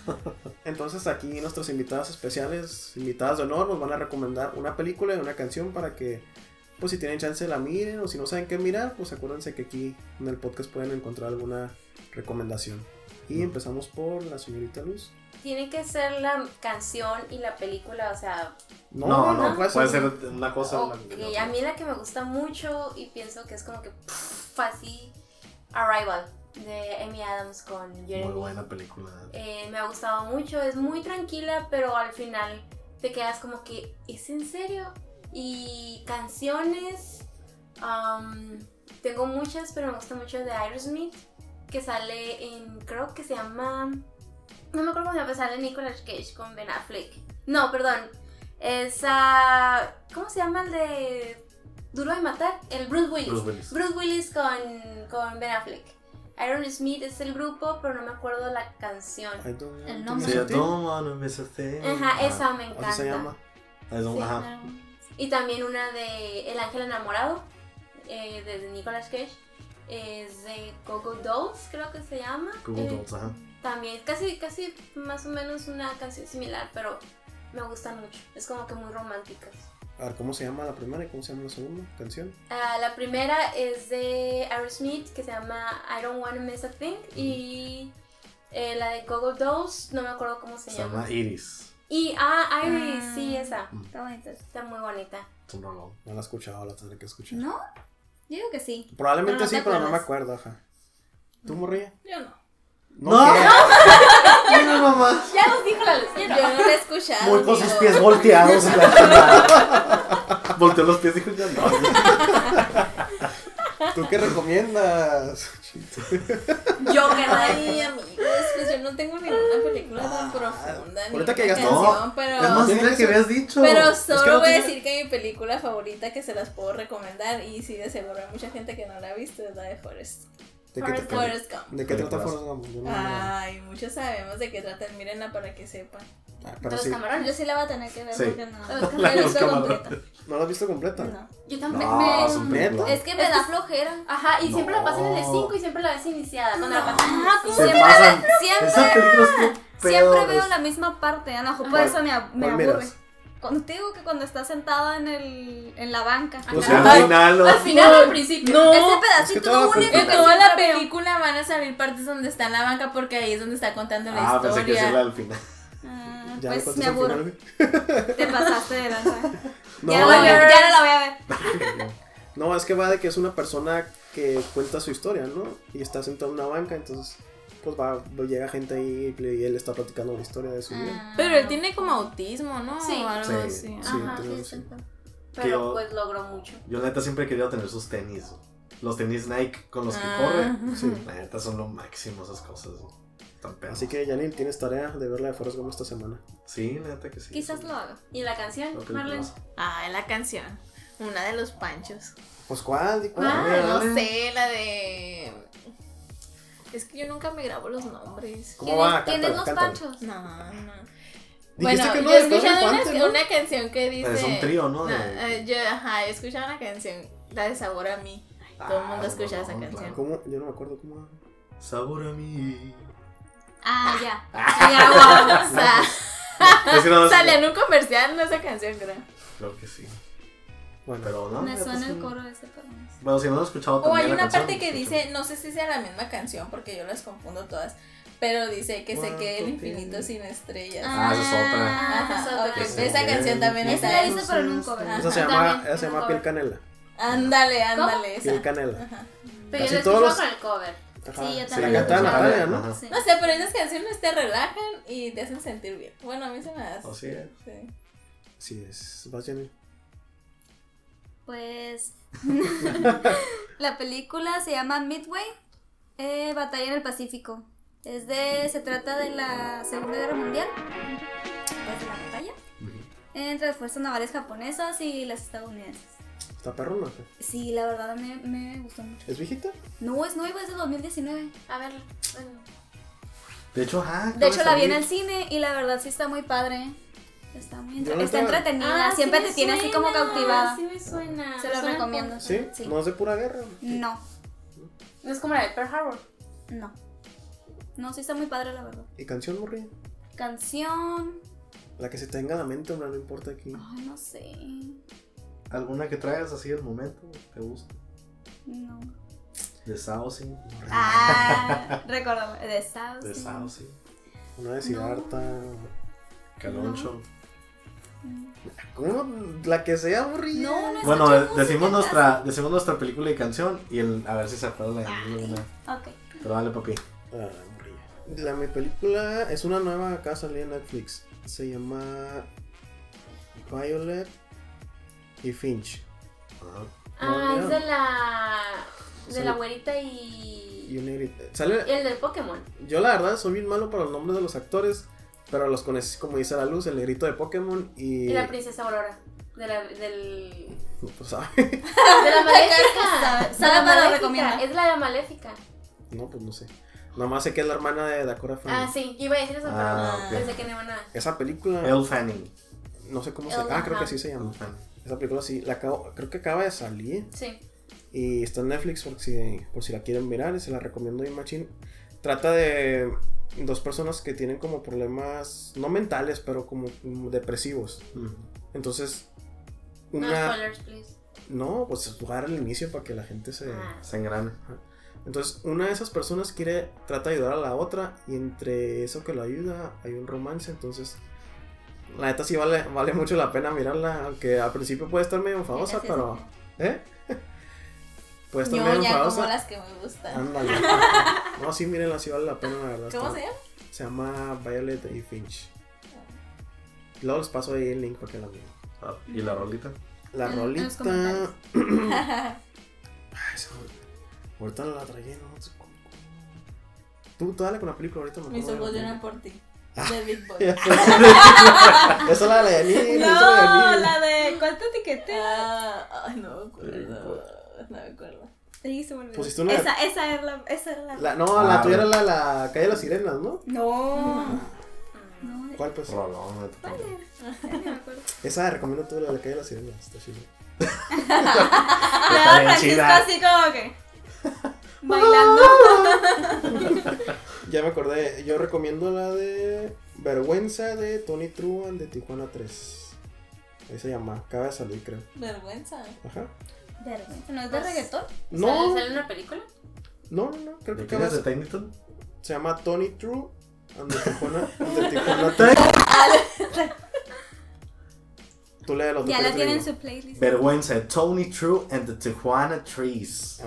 Entonces aquí nuestros invitados especiales, invitadas de honor, nos van a recomendar una película y una canción para que, pues si tienen chance la miren o si no saben qué mirar, pues acuérdense que aquí en el podcast pueden encontrar alguna recomendación. Y empezamos por la señorita Luz. Tiene que ser la canción y la película, o sea, No, No, no, puede puede ser- ser una cosa. o ok, una- a mí la que me gusta mucho y pienso que es como que pff, así, Arrival, de Amy Adams con Jeremy. Muy buena película. Eh, me ha gustado mucho, es muy tranquila, pero al final te quedas como que, ¿es en serio? Y canciones, tengo muchas, pero me gusta mucho de Aerosmith, que sale en, creo que se llama, no me acuerdo cómo se llama, sale Nicolas Cage con Ben Affleck. No, perdón, es, ah, ¿cómo se llama el de Duro de Matar? El Bruce Willis. Bruce Willis. Bruce Willis con, con Ben Affleck. Iron Smith es el grupo, pero no me acuerdo la canción. El nombre. miss Sí, a I thing. don't wanna miss a thing. Ajá, esa me encanta. Así se llama. Ah, ajá. Y también una de El Ángel Enamorado, eh, de Nicolas Cage. Es de Coco Dolls, creo que se llama. Google Eh, Dolls, ajá. También, casi, casi más o menos una canción similar, pero me gustan mucho. Es como que muy románticas. A ver, ¿cómo se llama la primera y cómo se llama la segunda canción? Ah, la primera es de Aerosmith, que se llama I Don't Wanna Miss a Thing. Y eh, la de Coco Dolls, no me acuerdo cómo se, Se llama Iris. Y, ah, Iris, Ah. sí, esa. Está bonito. Está muy bonita. No la he escuchado, la tendré que escuchar. ¿No? Yo digo que sí. Probablemente Pero no sí, pero no me acuerdo, ajá. ¿Tú, morrilla? Yo no. No. ¿qué? Mira nomás. Ya nos dijo la luz. Yo no lo he escuchado. Muy con sus pies volteados. y la chingada. Volteó los pies y dijo, ya no. ¿Tú qué recomiendas? Yo que Ay, amigos, pues yo no tengo ninguna película tan profunda. Ni ahorita que una digas, no. canción, pero. Es más, tiene dile que que habías dicho. Pero solo que no voy a tiene- decir que mi película favorita que se las puedo recomendar y sí de seguro hay mucha gente que no la ha visto es la de Forrest. ¿De qué, Forrest trata? Forrest Gump. ¿De qué trata. Forrest Gump? Ay, muchos sabemos de qué trata, mírenla para que sepan. Ah, pero los sí. camarones. Yo sí la voy a tener que ver Sí. porque no. Los no camarones. la he Los visto camarones. completa. ¿No la has visto completa? No. Yo también No, me... son. Es que me da flojera. Ajá, y siempre la pasan en el No. 5 y siempre la ves iniciada. Cuando la pasan en el Ah, 5. Se Siempre pasan. siempre- pedo. Veo la misma parte. A lo mejor por ¿Cuál- eso me, ab- me cuál aburre. Miras? Contigo que cuando estás sentada en, el, en la banca. Al final, ¿no? Al final o al principio. No. Ese Es que pedacito toda la único En que toda la película van a salir partes donde está en la banca porque ahí es donde está contando la Ah, pensé que historia. era al final. Ah, ¿Ya me pues me al aburro. Te pasaste de lanza. No, ya, no la voy a- ya no la voy a ver. no, es que va de que es una persona que cuenta su historia, ¿no? Y está sentado en una banca, entonces, pues va, llega gente ahí y él está platicando la historia de su vida. Ah. Pero él tiene como autismo, ¿no? Sí. O algo Sí. así. Sí, Ajá, sí. Pero yo- pues logró mucho. Yo neta siempre he querido tener sus tenis. Los tenis Nike con los que Ah. corre. Sí. La neta son lo máximo esas cosas. Tan. Así que, Janine, tienes tarea de ver la de Forrest Gump esta semana. Sí, neta que sí. Quizás lo haga. ¿Y la canción, Marlene? Ah, la canción. Una de los panchos. Pues, ¿cuál? Di cuál. Ah, No sé, la de. Es que yo nunca me grabo los nombres. ¿Cómo va? ¿Quién es Cántala, los panchos? No, no. Dijiste bueno, que no, yo he escuchado una, una canción que dice. Es un trío, ¿no? De- eh, yo, ajá, he escuchado una canción, la de Sabor a mí. Ay, todo el mundo Ah, escucha esa no, canción. claro. ¿Cómo? Yo no me acuerdo cómo. Sabor a mí. Ah, ya. Ya, wow, o sea, Es que no, sale en un comercial, no esa canción, creo. Creo que sí. Bueno, Pero no. Me neta, suena el coro ese, pero no sé. Bueno, si no lo he escuchado O hay la una parte que dice, no sé si sea la misma canción, porque yo las confundo todas, pero dice que se quede el ¿Cuánto infinito sin estrellas. Ah, esa es otra. Ah, Ajá, esa es canción. Esa también Esa está la ahí. hice, pero en un cover. Esa se llama, esa se llama. Piel Canela. Ándale, ándale. Piel esa. Canela. Pero yo la los- con el cover. Ajá. Sí, yo Se también. la. Natalia, ¿no? No sé, pero esas canciones te relajan y te hacen sentir bien. Bueno, a mí se me hace. Oh, sí, eh. Sí. Sí, es. Vas, Janine. Pues. la película se llama Midway eh, Batalla en el Pacífico. Es de. Se trata de la Segunda Guerra Mundial. Pues de la batalla. Entre las fuerzas navales japonesas y las estadounidenses. ¿Está perrona? qué? Sí, la verdad mí me gustó mucho. ¿Es viejita? No, es nueva, es de 2019. A ver, bueno. De hecho, ajá. De acaba hecho, la vi en el cine y la verdad sí está muy padre. Está muy entre- está estaba- entretenida, Ah, siempre sí te tiene así como cautivada. Sí me suena. Se lo suena recomiendo. ¿Sí? Sí. ¿No es de pura guerra? No. No es como la de Pearl Harbor. no. No, sí está muy padre, la verdad. ¿Y canción, morría? Canción. La que se tenga en la mente, hombre, no importa aquí. Ay, no sé. ¿Alguna que traigas así al momento? ¿Te gusta? No. De Saucy. Ah, recuerdo. De South. De sí. Saucy. Una de Siddhartha. Caloncho. ¿Cómo? La que sea, morría. No, no es Bueno, decimos nuestra, decimos nuestra película y canción y el, a ver si se acuerda la. Ok. Pero dale, papi. Ah. La mi película es una nueva acá salí en Netflix. Se llama Violet y Finch. Ah, No, es de la. De la güerita Y y. Sale, El del Pokémon. yo la verdad soy bien malo para los nombres de los actores, pero los conocí como dice la luz, el negrito de Pokémon y... Y la princesa Aurora. De la, del. Pues sabe. De la maléfica. Sabe, la maléfica. recomienda. Es la de la maléfica. No, pues no sé. Nomás sé que es la hermana de Dakota Fanning. Ah, sí. Yo iba a decir eso, Ah, pero ok. pensé que no iban a. Esa película, Elle Fanning. no sé cómo se El- Ah, creo que así se llama. Esa película sí, la acabo, creo que acaba de salir. Sí. Y está en Netflix por si, por si la quieren mirar y se la recomiendo bien machín. Trata de dos personas que tienen como problemas, no mentales, pero como como depresivos. Entonces, No una... spoilers, please. No, pues jugar al inicio para que la gente se... Ah. Se engrana. Entonces, una de esas personas quiere, trata de ayudar a la otra y entre eso que lo ayuda hay un romance, entonces La neta sí vale, vale mucho la pena mirarla, aunque al principio puede estar medio enfadosa, sí, pero... ¿Eh? Estar medio Ñoña como las que me gustan. Ándale. No, sí, mírenla, sí vale la pena, la verdad. ¿Cómo está- se llama? Se llama Violet y Finch. Luego les paso ahí el link para que la miren. Ah, ¿Y la rolita? La En- en rolita. Ay, se Ahorita la traía, no sé cómo. Tú, tú dale con la película ahorita. me Mis ojos la lloran por ti. Ah. De Big Boy. Esa es la de la No, la de. ¿Cuál te etiqueté? Ah, ay, no me acuerdo. No me acuerdo. Sí, se me olvidó. Pusiste una- Esa, esa era la. Esa era la. La- no, la Ah, tuya era la, la calle de las sirenas, ¿no? No. No, ¿Cuál pues? Me acuerdo. Esa recomiendo tú la de la calle de las sirenas. Está chido. Luego Francisco chida. así como que. Bailando. Ya me acordé. Yo recomiendo la de Vergüenza de Tony True and de Tijuana 3. Ahí se llama. Acaba de salir, creo. Vergüenza. Ajá. Vergüenza. ¿No es de reggaetón? No, ¿Sale, ¿Sale una película? no, no, no. Creo que ¿De acaba es de de Tinyton? Se llama Tony True and de Tijuana, and de Tijuana 3. Tú léelo. tú Ya que la tienen en su playlist. Vergüenza, Tony True and the Tijuana Trees.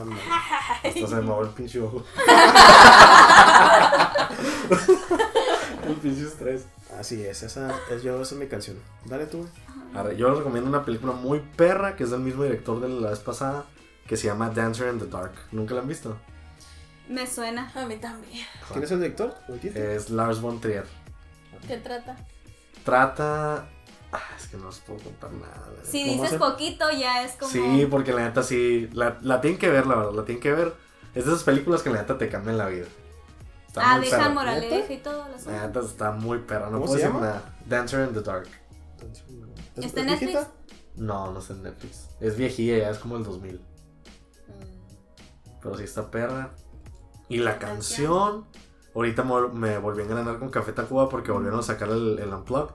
Hasta se me movió el pinche ojo. el pinche estrés. Así es, esa es yo, esa es mi canción. Dale tú. Arre, Yo les recomiendo una película muy perra que es del mismo director de la vez pasada que se llama Dancer in the Dark. ¿Nunca la han visto? Me suena. A mí también. ¿Quién es el director? Es Lars von Trier. ¿Qué trata? Trata... Ah, es que no os puedo contar nada. Si ¿Cómo dices poquito, ya es como. Sí, porque la neta sí... La, la tienen que ver, la verdad. La tienen que ver. Es de esas películas que la neta te cambian la vida. Está Ah, deja moraleja y todo. Lo La neta está muy perra. No ¿Cómo puedo decir nada. Dancer in the Dark. ¿Es, ¿Está en viejita? Netflix? No, no está en Netflix. Es viejilla, ya es como el 2000. Pero sí está perra. Y la canción. Ahorita me, vol- me volví a engranar con Café Tacuba porque volvieron a sacar el, el Unplugged.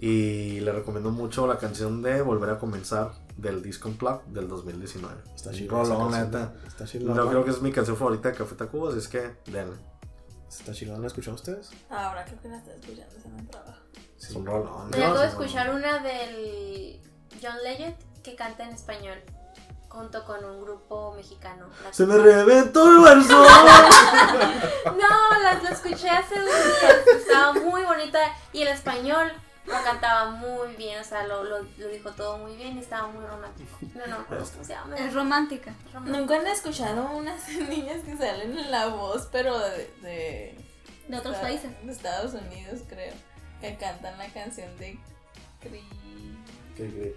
Y le recomiendo mucho la canción de Volver a Comenzar del disco Unplugged del 2019. Está Un chido. neta. Está chido. Yo creo que es mi canción favorita de Café Tacuba, así es que denle. Está chido. ¿No la escuchado ustedes? Ahora creo que la escuchando en el trabajo. Es un rolón. Yo acabo de Es un escuchar rolón. una del John Legend que canta en español junto con un grupo mexicano. La- Se me reventó el barzón. No, la, la escuché hace unos días. Estaba muy bonita y el español lo cantaba muy bien. O sea, lo, lo, lo dijo todo muy bien y estaba muy romántico. No, no, ¿cómo se llama? Es romántica. Nunca han escuchado unas niñas que salen en la voz, pero de. de De otros de- países. De Estados Unidos, creo. Que cantan la canción de. Cri... ¿Qué- qué?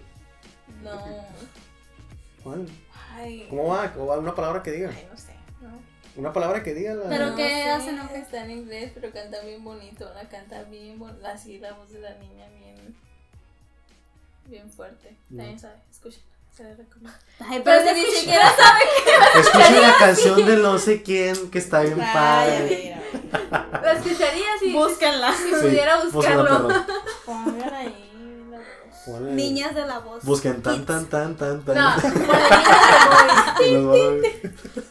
No. ¿Cuál? Ay. ¿Cómo va? ¿Cómo va? Una palabra que diga. Ay, no sé. Una palabra que diga. La... Pero No qué sé, hacen qué? Está en inglés, pero canta bien bonito. La canta bien bonito. Así la voz de la niña bien. Bien fuerte. También sabe, escúchenla. Se la recomiendo. Ay, pero si ni siquiera sabe. Escuché una canción de no sé quién que está bien padre. La escucharía si, Búsquenla. si pudiera buscarlo. ahí la voz. Niñas de la voz. Busquen tan tan tan tan tan. No, como la niña de Los van a ver. Boy.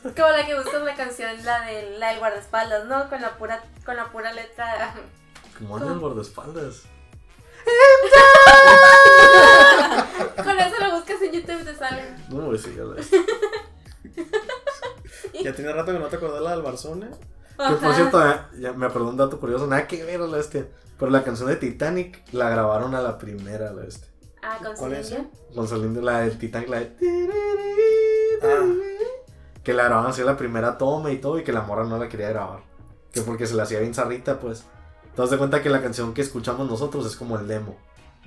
Como la que buscas la canción, la del, la del guardaespaldas, ¿no? Con la pura, con la pura letra. Como en el guardaespaldas. Con eso lo buscas en YouTube y te sale. No, güey, sí, ya la Ya tiene rato que no te acordás la del Barzón, ¿eh? Que por cierto, eh, ya me acordé un dato curioso, nada que ver a la bestia. Pero la canción de Titanic la grabaron a la primera, la bestia. Ah, con ¿Cuál es Con Celine, la del Titanic, la de. Ah. Que la grabaron así la primera toma y todo, y que la morra no la quería grabar. Que porque se la hacía bien zarrita, pues. Entonces de cuenta que la canción que escuchamos nosotros es como el demo.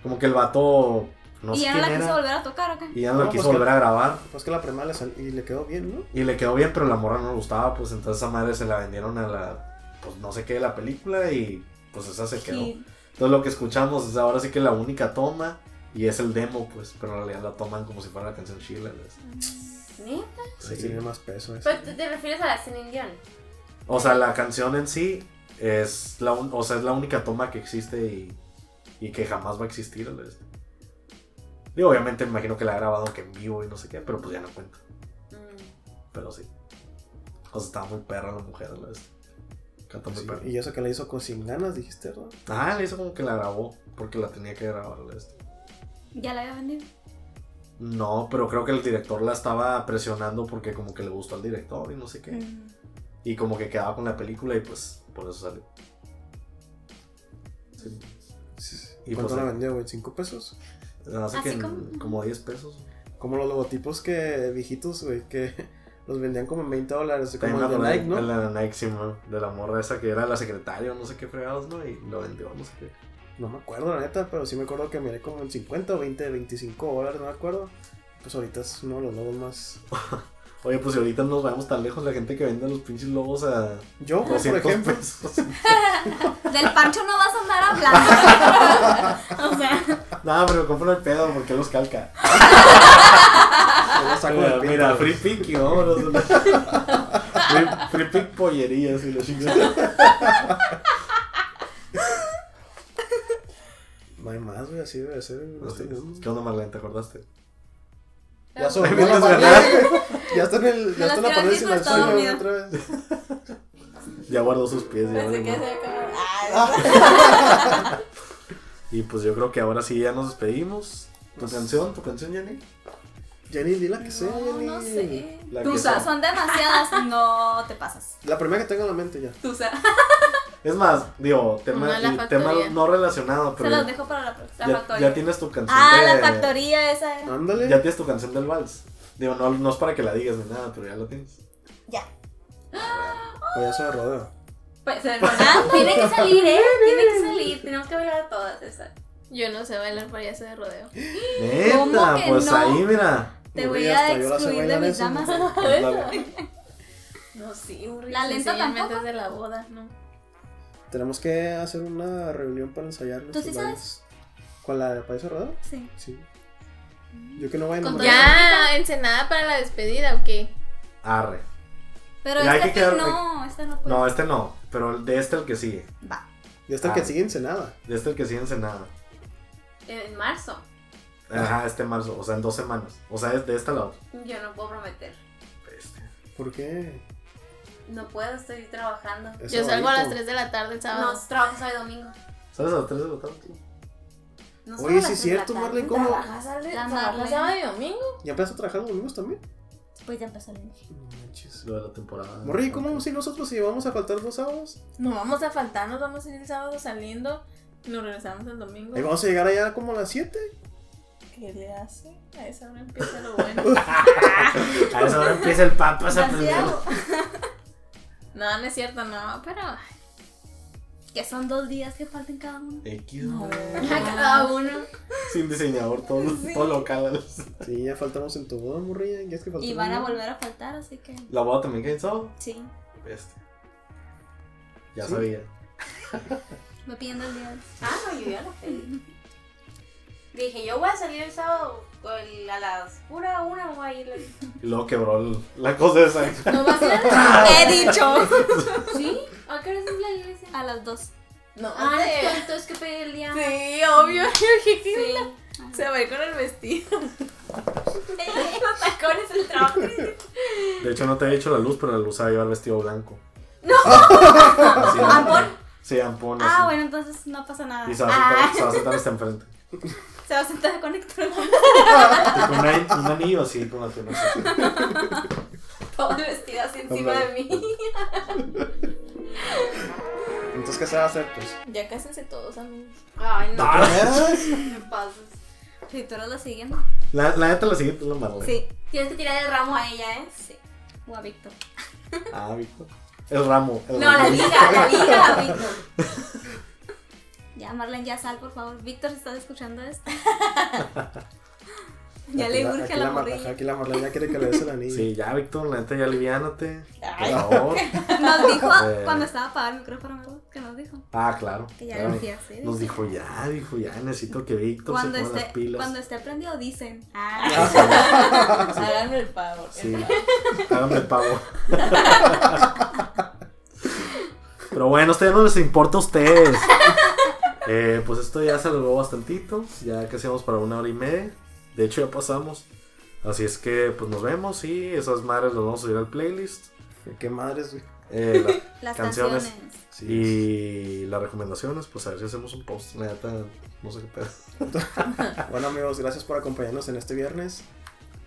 Como que el vato. No y sé ya no quién la quiso era. volver a tocar, ¿o qué? Y ya no No, la quiso pues que- volver a grabar. Pues que la primera le sal... y le quedó bien, ¿no? Y le quedó bien, pero la morra no le gustaba, pues entonces esa madre se la vendieron a la, pues no sé qué de la película y pues esa se quedó. Sí. Entonces lo que escuchamos es ahora sí que la única toma y es el demo, pues, pero en realidad la toman como si fuera la canción Sheila. ¿ves? ¿Neta? Sí, tiene más peso eso. Pero tú te refieres a la Celine Dion. O sea, la canción en sí es la, un- o sea, es la única toma que existe y, y que jamás va a existir. ¿ves? Y obviamente me imagino que la ha grabado que en vivo y no sé qué, pero pues ya no cuenta. Mm. Pero sí. O sea, estaba muy perra la mujer, ¿ves? Canta muy Sí, perro. y eso que la hizo con sin ganas, dijiste, ¿no? Ah, le hizo como que la grabó. Porque la tenía que grabar. Este. Ya la había vendido. No, pero creo que el director la estaba presionando porque como que le gustó al director y no sé qué. Mm. Y como que quedaba con la película y pues por eso salió. Sí. Y ¿Cuánto pues, la vendió, güey? ¿Cinco pesos? Que en- como- como 10 pesos. Como los logotipos que viejitos, güey, que los vendían como en 20 dólares, como el de Nike, ¿no? de la Nike, sí, man, de la morra esa que era la secretaria o no sé qué fregados, ¿no? Y lo vendió, no sé qué. No me acuerdo, la neta, pero sí me acuerdo que miré como en 50 o 20, 25 dólares, no me acuerdo. Pues ahorita es uno de los logos más... Oye, pues si ahorita nos vamos tan lejos, la gente que vende los pinches logos a Yo, por 200 ejemplo, pesos. Del Pancho no vas a andar hablando. o sea, no, pero compro el pedo porque los calca. saco Mira, free pick y vámonos. free, free pick pollerías y la chingada. No hay más, güey, así debe ser este mundo. ¿Qué onda, Marlene? ¿Te acordaste? Ya son, Ay, ya, está en el, ya está en la las pared silenciosa, güey, dormido. otra vez. Ya guardó sus pies. Ya Pensé que se ¿no? acabó. Y pues yo creo que ahora sí ya nos despedimos. ¿Tu Pues- canción? ¿Tu canción, Jenny? Jenny, di la que sea, no, Jenny. no sé. La que Tusa, sea. son demasiadas. No te pasas. La primera que tenga en la mente ya. Tusa. Es más, digo, tema, no relacionado, Se pero los ya, dejo para la, la ya- factoría. ya tienes tu canción ah, de... la factoría esa era. Ándale. Ya tienes tu canción del vals. Digo, no, no es para que la digas ni nada, pero ya la tienes. Ya. Payaso de rodeo. Pues, ¿verdad? Tiene que salir, ¿eh? Tiene que salir. Tenemos que bailar todas esas. Yo no sé bailar payaso de rodeo. ¿Cómo Neta, que pues no? ahí, mira. Te voy a excluir de mis damas. Dale. No, sí, un ¿La lenta tampoco? es de la boda, ¿no? Tenemos que hacer una reunión para ensayar ¿Tú sí bailes. ¿Con la de payaso de rodeo? Sí. Sí. Yo que no voy a. Ya, encenada para la despedida, ¿o qué? Arre. Pero este que quedar- no, este no puede. No, este no, pero de este el que sigue. Va. Ya está el que Ah. sigue Ensenada. De este el que sigue en Senada. En marzo. Ajá, este marzo, o sea, en dos semanas. O sea, es de este lado. Yo no puedo prometer. Este. ¿Por qué? No puedo, estoy trabajando. Es Yo salgo a las sabadito. 3 de la tarde el sábado. No, trabajo sábado y domingo. ¿Sabes a las 3 de la tarde? tú? No Oye, sí es de cierto. Marlene, ¿cómo? ¿Trabajas sábado y domingo? ¿Ya empezaste a trabajar los domingos también? Pues ya empezó el lunes. No manches. Lo de la temporada. Morri, ¿cómo Ok. si nosotros si vamos a faltar dos sábados? No vamos a faltar, nos vamos a ir el sábado saliendo y nos regresamos el domingo. Ahí vamos a llegar allá como a las 7. ¿Qué le hace? A esa hora empieza lo bueno. A esa hora empieza el papas a Demasiado. no, no es cierto, no, pero. Que son dos días que falten cada uno. X, No. A cada uno. Sin diseñador, todo, todo local. Sí, ya faltamos en tu boda, morrilla. Ya es que faltamos. Y van a volver a faltar, así que La boda también que en sábado. sí. Este. Ya ¿Sí? sabía. Me piden el día. Ah, no, yo ya lo pedí. Dije, yo voy a salir el sábado a las pura una voy a ir. Y luego quebró el- la cosa esa. ¿No vas a ir al He dicho. ¿Sí? ¿A qué hora es la iglesia? A las dos. No, Ah, sé. es que entonces que pedí el día. Sí, obvio. Sí. se va a ir con el vestido. Los tacones, el trabajo. De hecho, no te he dicho la luz, pero la luz va a llevar vestido blanco. ¡No! Sí, ¿Ampón? Sí, ampón. Ah, así. bueno, entonces no pasa nada. Y se va, a Ah, sentar, se va a sentar hasta enfrente. Se va a sentar con Héctor. Y con un, un anillo así, con la pierna así. Todo el vestido así encima de mí. Entonces, ¿qué se va a hacer, pues? Ya cásense todos, amigos. Ay, no. Me pasas. Si tú eres la siguiente. La, la neta, la siguiente es la Marlene. Sí. Tienes que tirar el ramo a ella, ¿eh? Sí. O a Víctor. Ah, Víctor. El ramo. El No, la liga, la liga, Víctor. Ya, Marlene, ya sal, por favor. Víctor, si estás escuchando esto. ya Aquí le la- urge a la morrilla. ajá, Aquí la Marlene ya quiere que le des el anillo. Sí, ya, Víctor, la neta, ya aliviánate. Por favor. Nos dijo Eh. cuando estaba apagado el micrófono. Que nos dijo. Ah, claro. Que ya claro. le decía así. Nos dijo ya, dijo ya, necesito que Víctor Cuando se ponga las esté, pilas. cuando esté prendido, dicen. Ah, Háganme el favor. Sí, háganme el pavo. Pero bueno, a ustedes no les importa a ustedes. Eh, pues esto ya se alargó bastantito. Ya casi vamos para una hora y media. De hecho, ya pasamos. Así es que, pues nos vemos y esas madres las vamos a subir al playlist. Qué madres, güey. Eh, la- Las Canciones. canciones. Sí. y las recomendaciones, pues a ver si hacemos un post. Neta, no sé qué pedo. Bueno amigos, gracias por acompañarnos en este viernes.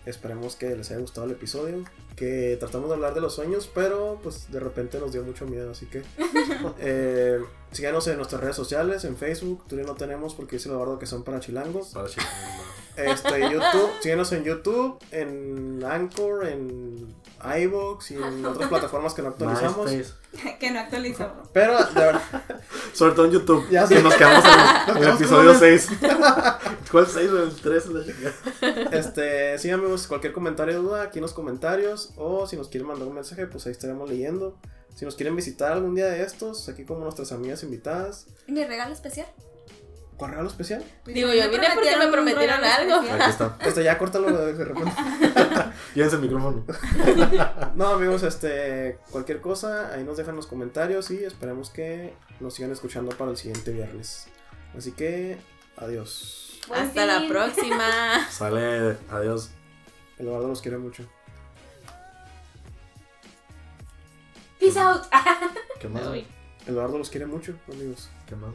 Esperemos que les haya gustado el episodio. Que tratamos de hablar de los sueños, pero pues de repente nos dio mucho miedo, así que eh, síganos en nuestras redes sociales, en Facebook, todavía no tenemos porque dice Eduardo que son para chilangos. Para chicos. Este, YouTube, síguenos en YouTube, en Anchor, en iVoox y en otras plataformas que no actualizamos. Que no actualizamos. Pero de verdad, Sobre todo en YouTube. Ya sé. nos quedamos en, en el episodio con 6. ¿Cuál 6 o el 3? La chingada. Este, sí amigos, cualquier comentario o duda aquí en los comentarios o si nos quieren mandar un mensaje, pues ahí estaremos leyendo. Si nos quieren visitar algún día de estos, aquí como nuestras amigas invitadas, ¿Mi regalo especial? ¿Cuál regalo especial? Digo, yo vine porque me prometieron algo. Aquí está. Este, ya córtalo de repente. Llévense el micrófono. No amigos, este, cualquier cosa, ahí nos dejan los comentarios y esperemos que nos sigan escuchando para el siguiente viernes. Así que, adiós. Buen Hasta la próxima. Sale. Adiós. El Eduardo los quiere mucho. Peace out. ¿Qué más? Eduardo los quiere mucho, amigos. ¿Qué más?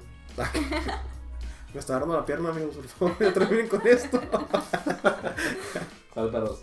Me está agarrando la pierna, amigos, por favor, ya terminen con esto. Perros.